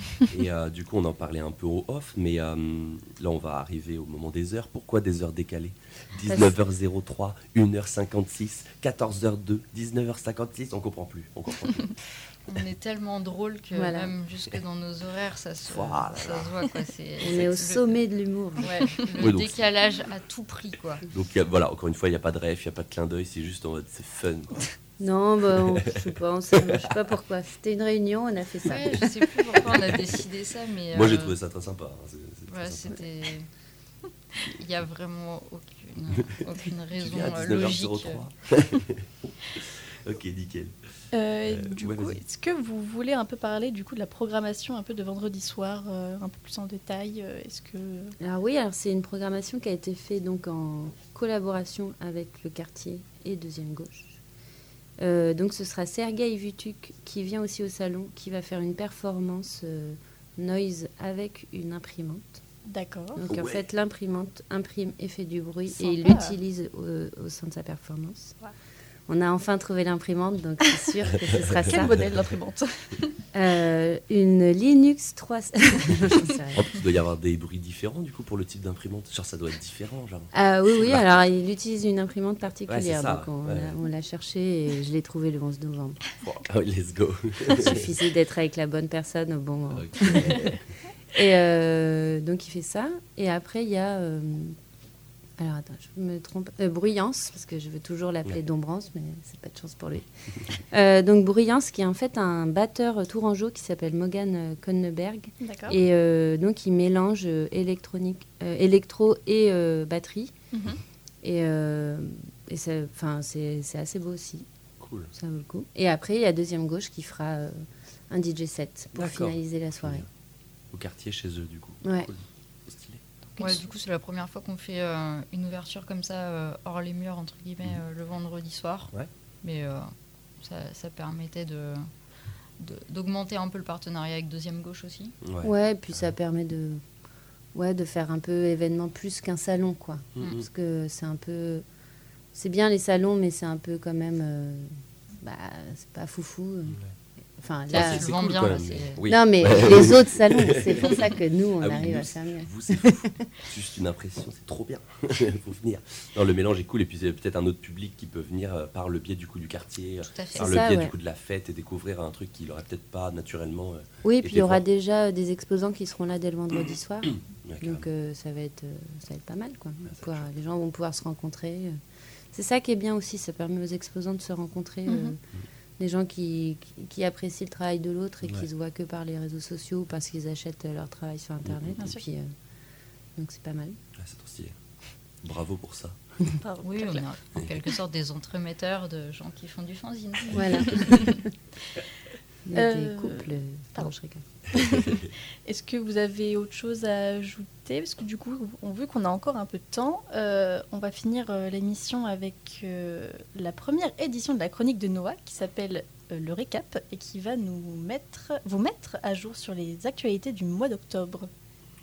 Et euh, du coup, on en parlait un peu au off, mais euh, là, on va arriver au moment des heures. Pourquoi des heures décalées? 19h03, 1h56, 14h02, 19h56, on comprend plus. On comprend plus. On est tellement drôle que Voilà. même jusque dans nos horaires, ça se, Voilà. ça se voit. Quoi. C'est, On est au le- sommet de l'humour. Ouais, le Oui, donc- décalage à tout prix, quoi. Donc il y a- voilà, encore une fois, il n'y a pas de rêve, il n'y a pas de clin d'œil, c'est juste en mode c'est fun. quoi. Non, bah, on- je sais pas, on sait- je sais pas pourquoi. C'était une réunion, on a fait ça. Ouais, je sais plus pourquoi on a décidé ça, mais. Moi j'ai euh, trouvé ça très sympa. hein, c'est- c'est très Ouais, sympa. c'était. Il n'y a vraiment aucune, aucune Tu raison viens à euh, logique. 19h03. ok, nickel. Euh, Euh, du ouais, coup, vas-y. est-ce que vous voulez un peu parler du coup de la programmation un peu de vendredi soir, euh, un peu plus en détail Est-ce que Alors oui, alors c'est une programmation qui a été faite donc en collaboration avec le quartier et Deuxième Gauche. Euh, donc ce sera Sergei Vutuk qui vient aussi au salon, qui va faire une performance euh, noise avec une imprimante. D'accord. Donc en fait l'imprimante imprime et fait du bruit Sympa. et il l'utilise au, au sein de sa performance. Ouais. On a enfin trouvé l'imprimante, donc c'est sûr que ce sera Quel ça. modèle l'imprimante Euh, une Linux 3. J'en sais rien. En plus, il doit y avoir des bruits différents du coup pour le type d'imprimante. Genre ça doit être différent, genre. Ah oui, oui, alors il utilise une imprimante particulière. Ouais, donc on ouais. l'a- on l'a cherché et je l'ai trouvé le 11 novembre. Ah oui, let's go. Il suffisait d'être avec la bonne personne au bon moment. Et euh, donc il fait ça. Et après, il y a. alors attends, je me trompe. euh, Bruyance, parce que je veux toujours l'appeler Ouais. Dombrance, mais c'est pas de chance pour lui. Euh, donc Bruyance, qui est en fait un batteur tourangeau qui s'appelle Mogan euh, Konneberg. D'accord. Et euh, donc, il mélange électronique, euh, électro et euh, batterie. Mhm. Et, euh, et c'est, enfin, c'est, c'est assez beau aussi. Cool. Ça vaut le coup. Et après, il y a Deuxième Gauche qui fera euh, un DJ set pour D'accord. finaliser la soirée. Au quartier chez eux, du coup. Ouais. Cool. Ouais, du coup, c'est la première fois qu'on fait euh, une ouverture comme ça, euh, hors les murs, entre guillemets, Mhm. euh, le vendredi soir. Ouais. Mais euh, ça, ça permettait de de- d'augmenter un peu le partenariat avec Deuxième Gauche aussi. Ouais. Ouais, puis ça permet de, ouais, de faire un peu événement plus qu'un salon, quoi. Mhm. Parce que c'est un peu. C'est bien les salons, mais c'est un peu quand même. euh, bah, c'est pas foufou. Enfin, Ah, là. c'est- je c'est cool bien, là, oui. Non, mais les autres salons, c'est pour ça que nous, on Ah oui, arrive nous, à faire mieux. Vous, c'est juste une impression, c'est trop bien. Il faut venir. Non, le mélange est cool et puis c'est peut-être un autre public qui peut venir euh, par le biais du coup du quartier, euh, par le ça, biais ouais. du coup de la fête et découvrir un truc qu'il aurait peut-être pas naturellement. euh, Oui, Et puis il y aura voir. déjà euh, des exposants qui seront là dès le vendredi soir. ouais. Donc euh, ça, va être, euh, ça va être pas mal. Quoi. Pouvoir- les gens vont pouvoir se rencontrer. euh. C'est ça qui est bien aussi, ça permet aux exposants de se rencontrer. euh, Mhm. Des gens qui, qui, qui apprécient le travail de l'autre et Ouais. qui se voient que par les réseaux sociaux parce qu'ils achètent leur travail sur Internet. Et puis, euh, donc c'est pas mal. Ouais, c'est trop stylé. Bravo pour ça. Oui, on a en quelque sorte des entremetteurs de gens qui font du fanzine. Voilà. Il y a Euh, des couples. euh, pardon. je rigole. Est-ce que vous avez autre chose à ajouter? Parce que du coup, on vu qu'on a encore un peu de temps, euh, on va finir euh, l'émission avec euh, la première édition de la chronique de Noah qui s'appelle euh, Le Récap et qui va nous mettre, vous mettre à jour sur les actualités du mois d'octobre.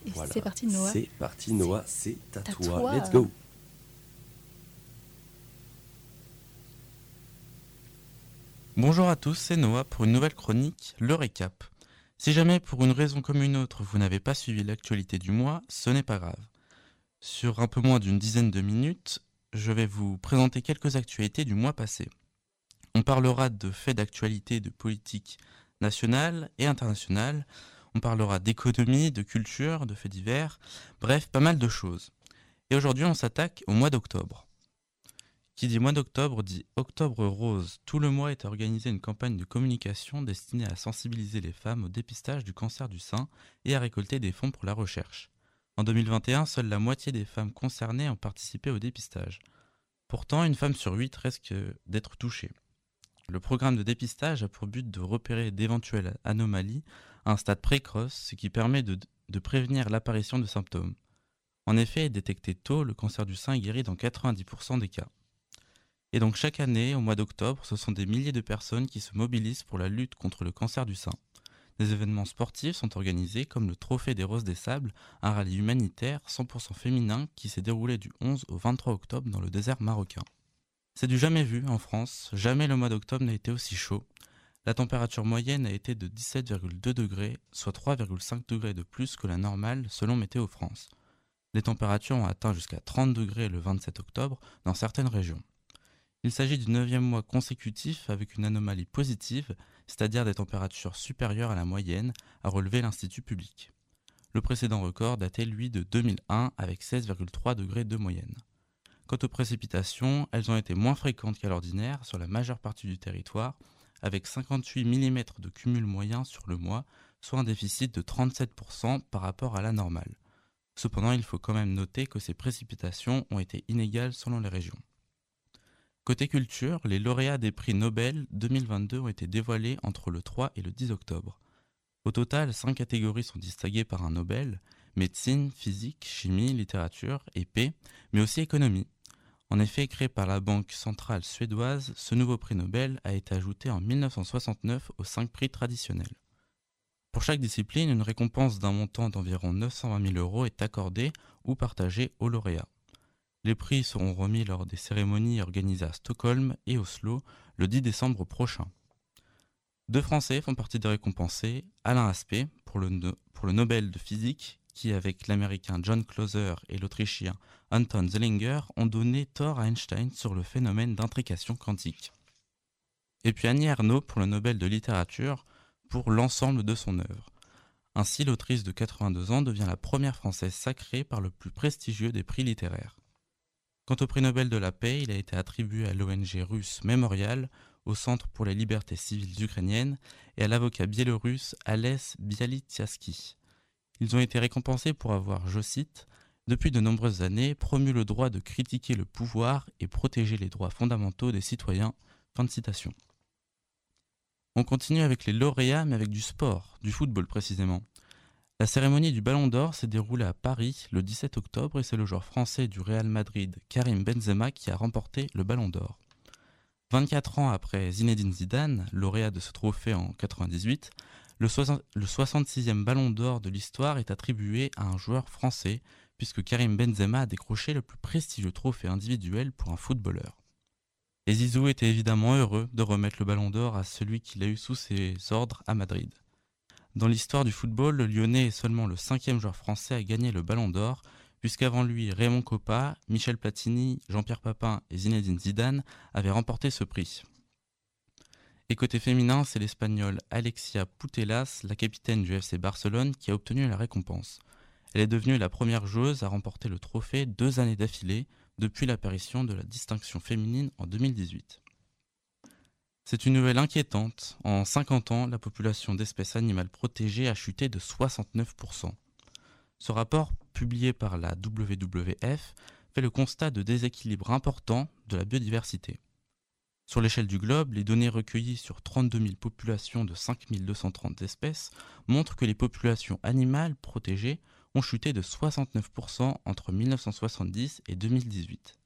Voilà. c'est parti, Noah. C'est parti, Noah. C'est à à toi. toi. Let's go. Bonjour à tous, c'est Noah pour une nouvelle chronique, le récap. Si jamais pour une raison comme une autre vous n'avez pas suivi l'actualité du mois, ce n'est pas grave. Sur un peu moins d'une dizaine de minutes, je vais vous présenter quelques actualités du mois passé. On parlera de faits d'actualité de politique nationale et internationale, on parlera d'économie, de culture, de faits divers, bref, pas mal de choses. Et aujourd'hui on s'attaque au mois d'octobre. Qui dit mois d'octobre dit Octobre Rose. Tout le mois est organisé une campagne de communication destinée à sensibiliser les femmes au dépistage du cancer du sein et à récolter des fonds pour la recherche. En 2021, seule la moitié des femmes concernées ont participé au dépistage. Pourtant, une femme sur huit risque d'être touchée. Le programme de dépistage a pour but de repérer d'éventuelles anomalies à un stade précoce, ce qui permet de, de prévenir l'apparition de symptômes. En effet, détecté tôt, le cancer du sein est guéri dans 90% des cas. Et donc chaque année, au mois d'octobre, ce sont des milliers de personnes qui se mobilisent pour la lutte contre le cancer du sein. Des événements sportifs sont organisés comme le Trophée des Roses des Sables, un rallye humanitaire 100% féminin qui s'est déroulé du 11 au 23 octobre dans le désert marocain. C'est du jamais vu en France, jamais le mois d'octobre n'a été aussi chaud. La température moyenne a été de 17,2 degrés, soit 3,5 degrés de plus que la normale selon Météo France. Les températures ont atteint jusqu'à 30 degrés le 27 octobre dans certaines régions. Il s'agit du neuvième mois consécutif avec une anomalie positive, c'est-à-dire des températures supérieures à la moyenne, a relevé l'Institut public. Le précédent record datait lui de 2001 avec 16,3 degrés de moyenne. Quant aux précipitations, elles ont été moins fréquentes qu'à l'ordinaire sur la majeure partie du territoire, avec 58 mm de cumul moyen sur le mois, soit un déficit de 37% par rapport à la normale. Cependant, il faut quand même noter que ces précipitations ont été inégales selon les régions. Côté culture, les lauréats des prix Nobel 2022 ont été dévoilés entre le 3 et le 10 octobre. Au total, cinq catégories sont distinguées par un Nobel médecine, physique, chimie, littérature paix, mais aussi économie. En effet, créé par la Banque centrale suédoise, ce nouveau prix Nobel a été ajouté en 1969 aux cinq prix traditionnels. Pour chaque discipline, une récompense d'un montant d'environ 920 000 euros est accordée ou partagée aux lauréats. Les prix seront remis lors des cérémonies organisées à Stockholm et Oslo le 10 décembre prochain. Deux Français font partie des récompensés, Alain Aspect pour le, Nobel de physique, qui avec l'américain John Clauser et l'autrichien Anton Zellinger ont donné tort à Einstein sur le phénomène d'intrication quantique. Et puis Annie Ernaux pour le Nobel de littérature pour l'ensemble de son œuvre. Ainsi, l'autrice de 82 ans devient la première française sacrée par le plus prestigieux des prix littéraires. Quant au prix Nobel de la paix, il a été attribué à l'ONG russe Memorial, au Centre pour les libertés civiles ukrainiennes et à l'avocat biélorusse Ales Bialitiaski. Ils ont été récompensés pour avoir, je cite, depuis de nombreuses années, promu le droit de critiquer le pouvoir et protéger les droits fondamentaux des citoyens. Fin de citation. On continue avec les lauréats, mais avec du sport, du football précisément. La cérémonie du Ballon d'Or s'est déroulée à Paris le 17 octobre et c'est le joueur français du Real Madrid, Karim Benzema, qui a remporté le Ballon d'Or. 24 ans après Zinedine Zidane, lauréat de ce trophée en 98, le, 66e Ballon d'Or de l'histoire est attribué à un joueur français, puisque Karim Benzema a décroché le plus prestigieux trophée individuel pour un footballeur. Et était évidemment heureux de remettre le Ballon d'Or à celui qu'il a eu sous ses ordres à Madrid. Dans l'histoire du football, le Lyonnais est seulement le cinquième joueur français à gagner le Ballon d'Or, puisqu'avant lui, Raymond Coppa, Michel Platini, Jean-Pierre Papin et Zinedine Zidane avaient remporté ce prix. Et côté féminin, c'est l'Espagnole Alexia Putellas, la capitaine du FC Barcelone, qui a obtenu la récompense. Elle est devenue la première joueuse à remporter le trophée deux années d'affilée depuis l'apparition de la distinction féminine en 2018. C'est une nouvelle inquiétante. En 50 ans, la population d'espèces animales protégées a chuté de 69%. Ce rapport, publié par la WWF, fait le constat de déséquilibre important de la biodiversité. Sur l'échelle du globe, les données recueillies sur 32 000 populations de 5 230 espèces montrent que les populations animales protégées ont chuté de 69% entre 1970 et 2018.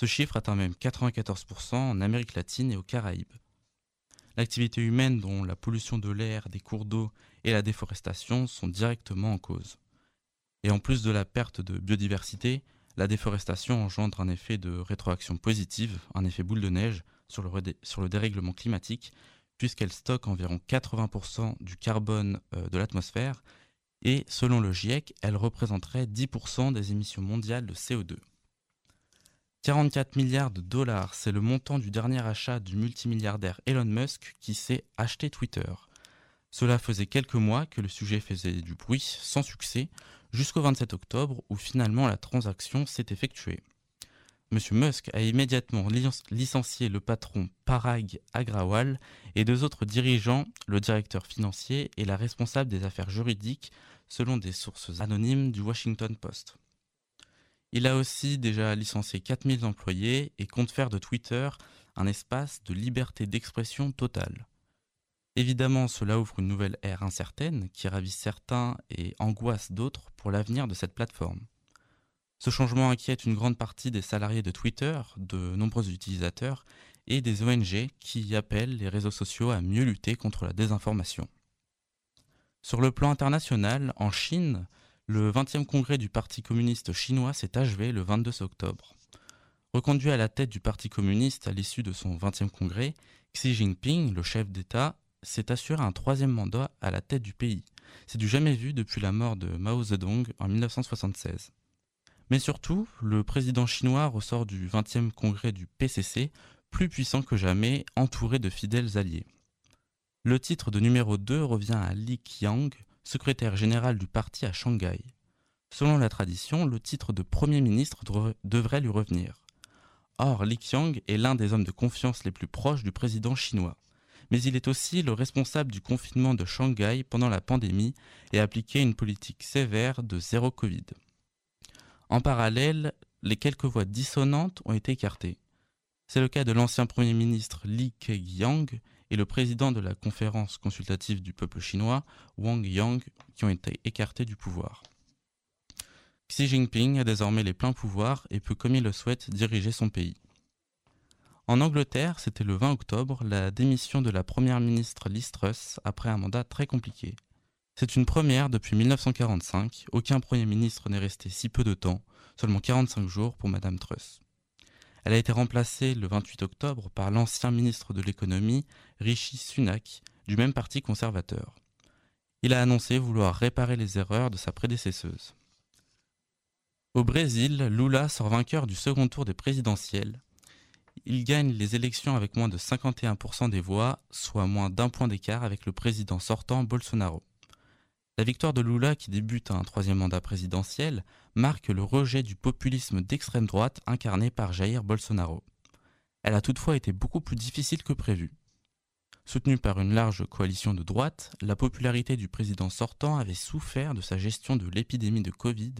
Ce chiffre atteint même 94% en Amérique latine et aux Caraïbes. L'activité humaine dont la pollution de l'air, des cours d'eau et la déforestation sont directement en cause. Et en plus de la perte de biodiversité, la déforestation engendre un effet de rétroaction positive, un effet boule de neige sur le, dérèglement climatique, puisqu'elle stocke environ 80% du carbone euh, de l'atmosphère, et selon le GIEC, elle représenterait 10% des émissions mondiales de CO2. 44 milliards de dollars, c'est le montant du dernier achat du multimilliardaire Elon Musk qui s'est acheté Twitter. Cela faisait quelques mois que le sujet faisait du bruit sans succès, jusqu'au 27 octobre où finalement la transaction s'est effectuée. Monsieur Musk a immédiatement licencié le patron Parag Agrawal et deux autres dirigeants, le directeur financier et la responsable des affaires juridiques, selon des sources anonymes du Washington Post. Il a aussi déjà licencié 4000 employés et compte faire de Twitter un espace de liberté d'expression totale. Évidemment, cela ouvre une nouvelle ère incertaine qui ravit certains et angoisse d'autres pour l'avenir de cette plateforme. Ce changement inquiète une grande partie des salariés de Twitter, de nombreux utilisateurs et des ONG qui appellent les réseaux sociaux à mieux lutter contre la désinformation. Sur le plan international, en Chine, le 20e congrès du Parti communiste chinois s'est achevé le 22 octobre. Reconduit à la tête du Parti communiste à l'issue de son 20e congrès, Xi Jinping, le chef d'État, s'est assuré un troisième mandat à la tête du pays. C'est du jamais vu depuis la mort de Mao Zedong en 1976. Mais surtout, le président chinois ressort du 20e congrès du PCC plus puissant que jamais, entouré de fidèles alliés. Le titre de numéro 2 revient à Li Qiang, secrétaire général du parti à Shanghai. Selon la tradition, le titre de Premier ministre devrait lui revenir. Or, Li Qiang est l'un des hommes de confiance les plus proches du président chinois. Mais il est aussi le responsable du confinement de Shanghai pendant la pandémie et a appliqué une politique sévère de zéro Covid. En parallèle, les quelques voix dissonantes ont été écartées. C'est le cas de l'ancien Premier ministre Li Keqiang et le président de la conférence consultative du peuple chinois, Wang Yang, qui ont été écartés du pouvoir. Xi Jinping a désormais les pleins pouvoirs et peut, comme il le souhaite, diriger son pays. En Angleterre, c'était le 20 octobre, la démission de la première ministre Liz Truss après un mandat très compliqué. C'est une première depuis 1945, aucun premier ministre n'est resté si peu de temps, seulement 45 jours pour Madame Truss. Elle a été remplacée le 28 octobre par l'ancien ministre de l'économie, Rishi Sunak, du même parti conservateur. Il a annoncé vouloir réparer les erreurs de sa prédécesseuse. Au Brésil, Lula sort vainqueur du second tour des présidentielles. Il gagne les élections avec moins de 51% des voix, soit moins d'un point d'écart avec le président sortant Bolsonaro. La victoire de Lula, qui débute un troisième mandat présidentiel, marque le rejet du populisme d'extrême droite incarné par Jair Bolsonaro. Elle a toutefois été beaucoup plus difficile que prévu. Soutenu par une large coalition de droite, la popularité du président sortant avait souffert de sa gestion de l'épidémie de Covid,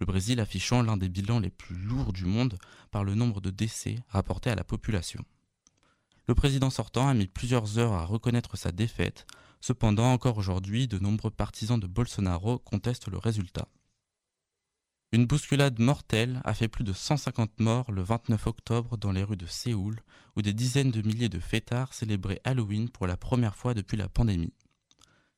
le Brésil affichant l'un des bilans les plus lourds du monde par le nombre de décès rapportés à la population. Le président sortant a mis plusieurs heures à reconnaître sa défaite, cependant encore aujourd'hui de nombreux partisans de Bolsonaro contestent le résultat. Une bousculade mortelle a fait plus de 150 morts le 29 octobre dans les rues de Séoul, où des dizaines de milliers de fêtards célébraient Halloween pour la première fois depuis la pandémie.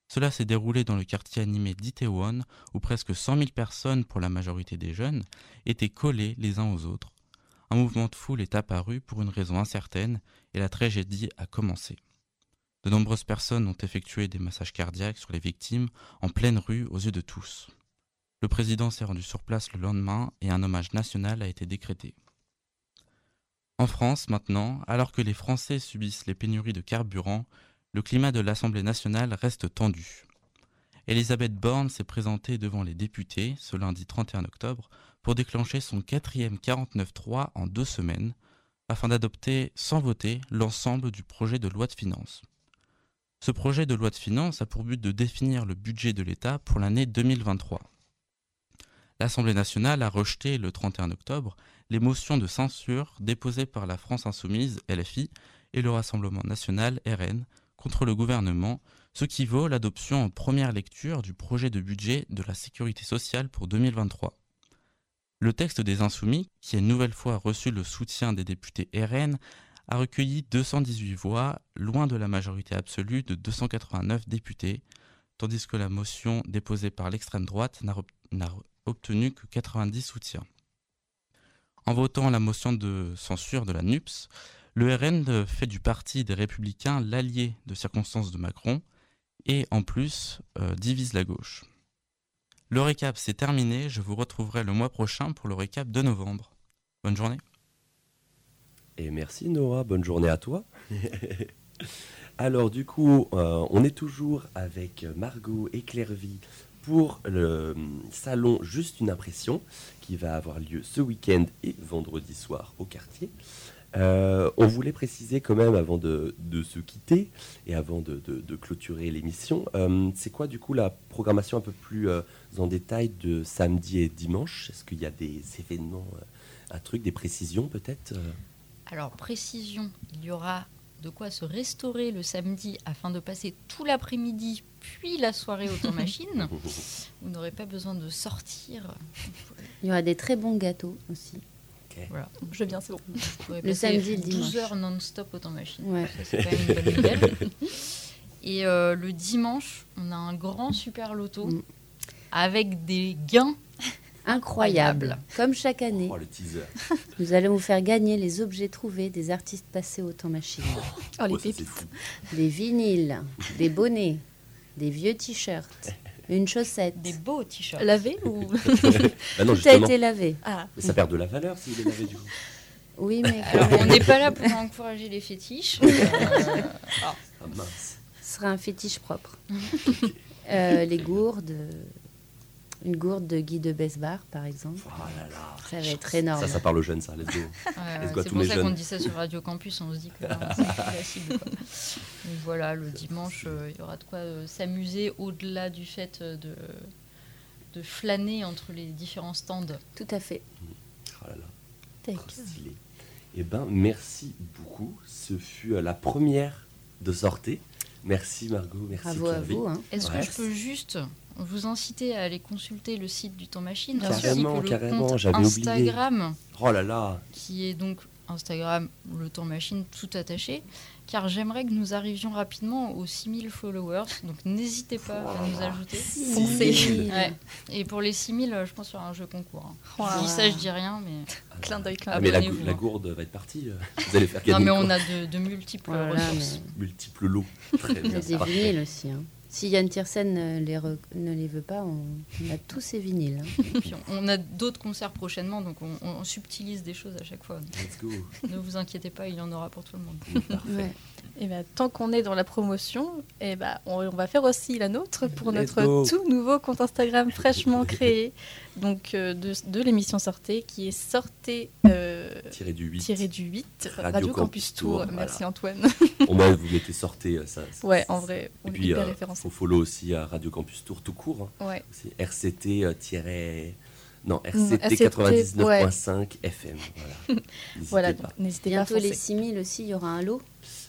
Cela s'est déroulé dans le quartier animé d'Itaewon, où presque 100 000 personnes, pour la majorité des jeunes, étaient collées les uns aux autres. Un mouvement de foule est apparu pour une raison incertaine, et la tragédie a commencé. De nombreuses personnes ont effectué des massages cardiaques sur les victimes en pleine rue aux yeux de tous. Le président s'est rendu sur place le lendemain et un hommage national a été décrété. En France, maintenant, alors que les Français subissent les pénuries de carburant, le climat de l'Assemblée nationale reste tendu. Elisabeth Borne s'est présentée devant les députés ce lundi 31 octobre pour déclencher son quatrième 49-3 en deux semaines, afin d'adopter sans voter l'ensemble du projet de loi de finances. Ce projet de loi de finances a pour but de définir le budget de l'État pour l'année 2023. L'Assemblée nationale a rejeté le 31 octobre les motions de censure déposées par la France insoumise LFI et le Rassemblement national RN contre le gouvernement, ce qui vaut l'adoption en première lecture du projet de budget de la sécurité sociale pour 2023. Le texte des insoumis, qui a une nouvelle fois reçu le soutien des députés RN, a recueilli 218 voix, loin de la majorité absolue de 289 députés, tandis que la motion déposée par l'extrême droite n'a obtenu que 90 soutiens. En votant la motion de censure de la NUPS, le RN fait du parti des républicains l'allié de circonstances de Macron et en plus euh, divise la gauche. Le récap c'est terminé, je vous retrouverai le mois prochain pour le récap de novembre. Bonne journée. Et merci Noah, bonne journée à toi. Alors du coup, euh, on est toujours avec Margot et Clairvy pour le salon Juste une impression qui va avoir lieu ce week-end et vendredi soir au quartier. Euh, on voulait préciser quand même avant de, se quitter et avant de, clôturer l'émission, euh, c'est quoi du coup la programmation un peu plus en détail de samedi et dimanche? Est-ce qu'il y a des événements, un truc, des précisions peut-être Alors, précision, il y aura de quoi se restaurer le samedi afin de passer tout l'après-midi puis la soirée au temps machine. Vous n'aurez pas besoin de sortir. Il y aura des très bons gâteaux aussi. Voilà. Je viens, c'est bon. Vous Le samedi et le 12 dimanche. heures non-stop au temps machine. Ouais. Ça, c'est quand même une bonne nouvelle. Et euh, le dimanche, on a un grand super loto Mm. avec des gains Incroyable. Comme chaque année, Oh le teaser nous allons vous faire gagner les objets trouvés des artistes passés au temps machine. Oh, les Oh, ça. Des vinyles, des bonnets, des vieux t-shirts, une chaussette. des beaux t-shirts. Lavé ou Bah non, Tout a été lavé. Ah, mais ça perd de la valeur s'il est lavé du coup. Oui, mais Alors, on n'est pas là pour encourager les fétiches. Euh, Ah mince. ce sera un fétiche propre. Euh, les gourdes, une gourde de Guy de Besbar, par exemple. Oh là là. Ça va être énorme. Ça, ça parle aux jeunes, ça, let's go. Ouais, go c'est pour ça jeunes. qu'on dit ça sur Radio Campus, on se dit que c'est la cible. voilà, le dimanche, euh, il y aura de quoi euh, s'amuser au-delà du fait euh, de, de flâner entre les différents stands. Tout à fait. Oh là là. stylé. Eh ben, merci beaucoup. Ce fut la première de sortie. Merci Margot, merci Bravo à vous. hein. Est-ce Ouais. que je peux juste vous inciter à aller consulter le site du Temps Machine Bien ainsi. Carrément, que le carrément, compte j'avais oublié. Instagram Oh là là. qui est donc Instagram, le temps machine, tout attaché, car j'aimerais que nous arrivions rapidement aux 6000 followers, donc n'hésitez pas à nous ajouter. Ouais. Et pour les 6000, euh, je pense qu'il y aura un jeu concours. hein. Wow. Je dis ça, je dis rien, mais... Clin d'œil, clin Ah, d'œil. mais la, gourde va être partie. euh. Vous allez faire Non, gagner mais quoi on a de, de multiples Voilà, ressources. mais multiples lots. Très bien, des vinyles aussi. hein. Si Yann Tiersen ne les, re- ne les veut pas, on, on a tous ces vinyles. hein. Et puis on, on a d'autres concerts prochainement, donc on, on subtilise des choses à chaque fois. Let's go. Ne vous inquiétez pas, il y en aura pour tout le monde. Ouais. Et ben, tant qu'on est dans la promotion, et ben, on, on va faire aussi la nôtre pour Let's notre go. tout nouveau compte Instagram fraîchement créé donc, euh, de, de l'émission Sortez, qui est Sortez euh, Tiré du 8. tiré du 8, Radio Radio, Campus Campus Tour, Tour. voilà. Merci Antoine. Au moins, vous mettez sortez euh, ça. ça- ouais, en vrai, on Et puis, hyper euh, faut follow aussi à Radio Campus Tour tout court. hein. Ouais. C'est RCT tiré- Non, Mm, RCT RCT, 99.5 FM. Voilà. N'hésitez Voilà, pas. Bientôt les foncer. 6000 aussi, il y aura un lot.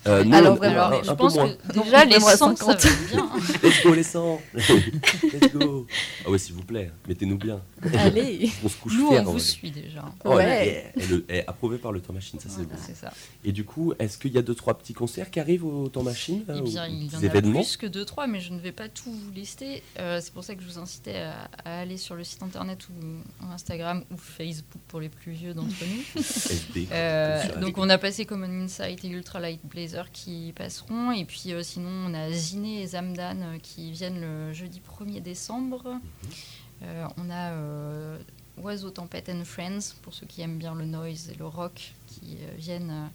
Euh, nous, Alors, on- vraiment, un- Alors, un, je pense que Non, déjà les vraiment à 100, ça 50. va bien. Let's go les 100 Let's go Ah ouais, s'il vous plaît, mettez-nous bien. Allez, On se couche Nous, fiers, on vous vrai. suit déjà. Oh, Ouais. yeah. Et le- et approuvé par le temps machine, ça c'est Voilà, bon. c'est ça. Et du coup, est-ce qu'il y a deux trois petits concerts qui arrivent au temps machine là, Eh ou bien, il y en a plus que 2-3, mais je ne vais pas tout vous lister. Euh, c'est pour ça que je vous incitais à, à aller sur le site internet ou Instagram ou Facebook pour les plus vieux d'entre nous. Euh, donc on a passé Common Insight et Ultralight Blazer qui passeront. Et puis euh, sinon, on a Ziné et Zamdan euh, qui viennent le jeudi 1er décembre. Mhm. Euh, on a Oiseau Tempête and Friends, pour ceux qui aiment bien le noise et le rock, qui viennent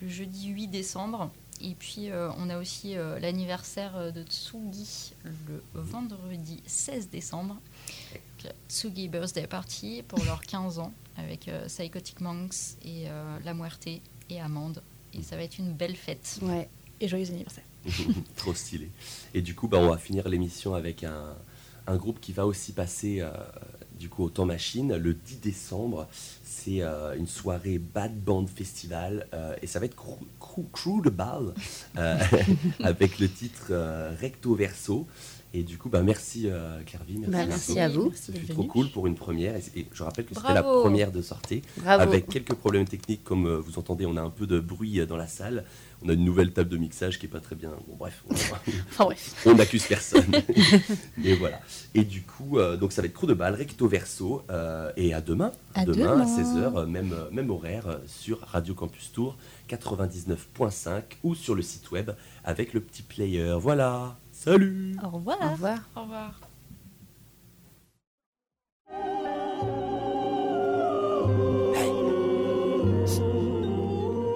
le jeudi 8 décembre. Et puis euh, on a aussi euh, l'anniversaire de Tsugi le vendredi 16 décembre. Donc, Tsugi Birthday Party pour leurs 15 ans avec euh, Psychotic Monks et La Muerte et Amande. Et ça va être une belle fête. Ouais. et joyeux anniversaire. Trop stylé. Et du coup, bah, on va finir l'émission avec un, un groupe qui va aussi passer euh, du coup au temps machine le 10 décembre. C'est euh, une soirée Bad Band Festival euh, et ça va être Crew, de bal euh, avec le titre euh, Recto Verso. Et du coup, bah, merci euh, Clairvy, merci, Bah, beaucoup. merci à vous. D'être trop cool pour une première. Et, je rappelle que c'était la première de sortie. Bravo. Avec quelques problèmes techniques, comme euh, vous entendez, on a un peu de bruit euh, dans la salle. On a une nouvelle table de mixage qui est pas très bien. Bon, bref, on- Enfin n'accuse personne. et voilà. Et du coup, euh, donc ça va être Crew de balle, recto verso. et à demain, À demain, à demain. 16h, même, même horaire, sur Radio Campus Tour 99.5 ou sur le site web avec le petit player. Voilà. Salut Au revoir. Au revoir. Au revoir.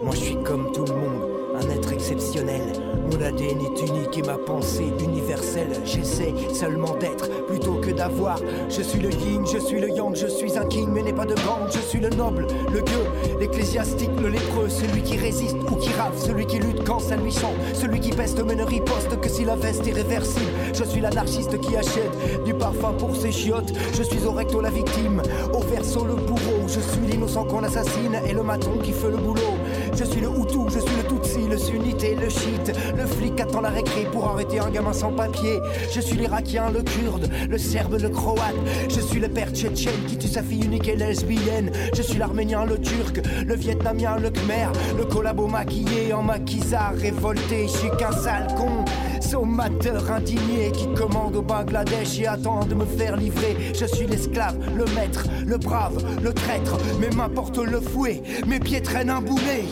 Moi je suis comme tout le monde, un être exceptionnel. Mon ADN est unique et ma pensée universelle. J'essaie seulement d'être plutôt que d'avoir. Je suis le yin, je suis le yang, je suis un king, mais n'ai pas de gang. Je suis le noble, le gueux, l'ecclésiastique, le lépreux, celui qui résiste ou qui rave, celui qui lutte quand ça lui chante, celui qui peste mais ne riposte que si la veste est réversible. Je suis l'anarchiste qui achète du parfum pour ses chiottes. Je suis au recto la victime, au verso le bourreau. Je suis l'innocent qu'on assassine et le maton qui fait le boulot. Je suis le Hutu, je suis le Le sunnité, le shit. Le flic attend la récré pour arrêter un gamin sans papier. Je suis l'Irakien, le Kurde, le Serbe, le Croate. Je suis le père tchétchène qui tue sa fille unique et lesbienne. Je suis l'Arménien, le Turc, le Vietnamien, le Khmer. Le collabo maquillé en maquisard révolté. Je suis qu'un sale con, sommateur indigné qui commande au Bangladesh et attend de me faire livrer. Je suis l'esclave, le maître, le brave, le traître. Mes mains portent le fouet, mes pieds traînent un boulet.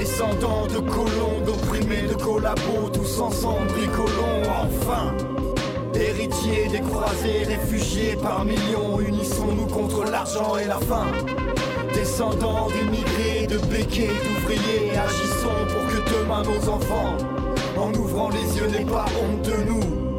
Descendants de colons, d'opprimés, de collabos, tous ensemble bricolons, enfin. Héritiers des croisés, réfugiés par millions, unissons-nous contre l'argent et la faim. Descendants d'immigrés, de béquets, d'ouvriers, agissons pour que demain nos enfants, en ouvrant les yeux, n'aient pas honte de nous.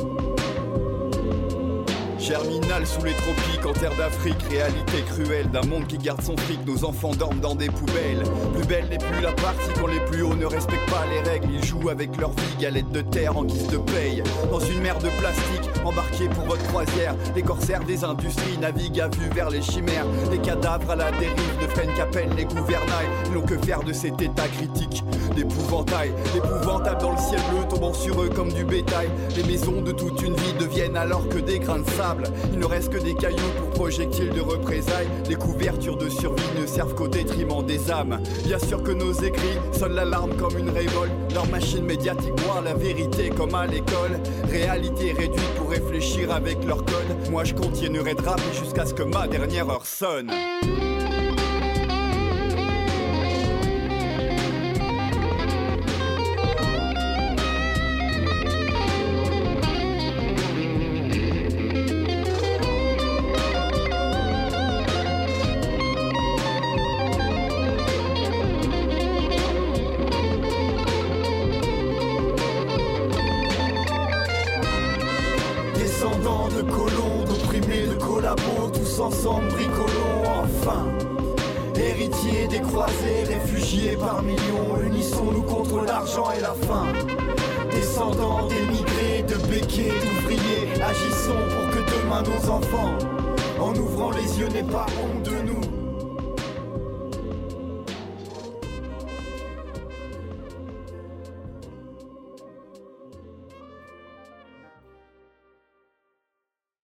Germinal sous les tropiques, en terre d'Afrique, réalité cruelle d'un monde qui garde son fric, nos enfants dorment dans des poubelles. Plus belle n'est plus la partie quand les plus hauts ne respectent pas les règles, ils jouent avec leur vie, galette de terre en guise de paye. Dans une mer de plastique, embarqués pour votre croisière, les corsaires des industries naviguent à vue vers les chimères. Les cadavres à la dérive ne freinent peine les gouvernails, ils n'ont que faire de cet état critique d'épouvantail. L'épouvantable dans le ciel bleu tombant sur eux comme du bétail. Les maisons de toute une vie deviennent alors que des grains de sable. Il ne reste que des cailloux pour projectiles de représailles. Les couvertures de survie ne servent qu'au détriment des âmes. Bien sûr que nos écrits sonnent l'alarme comme une révolte. Leur machine médiatique voit la vérité comme à l'école. Réalité réduite pour réfléchir avec leur code. Moi je continuerai de jusqu'à ce que ma dernière heure sonne.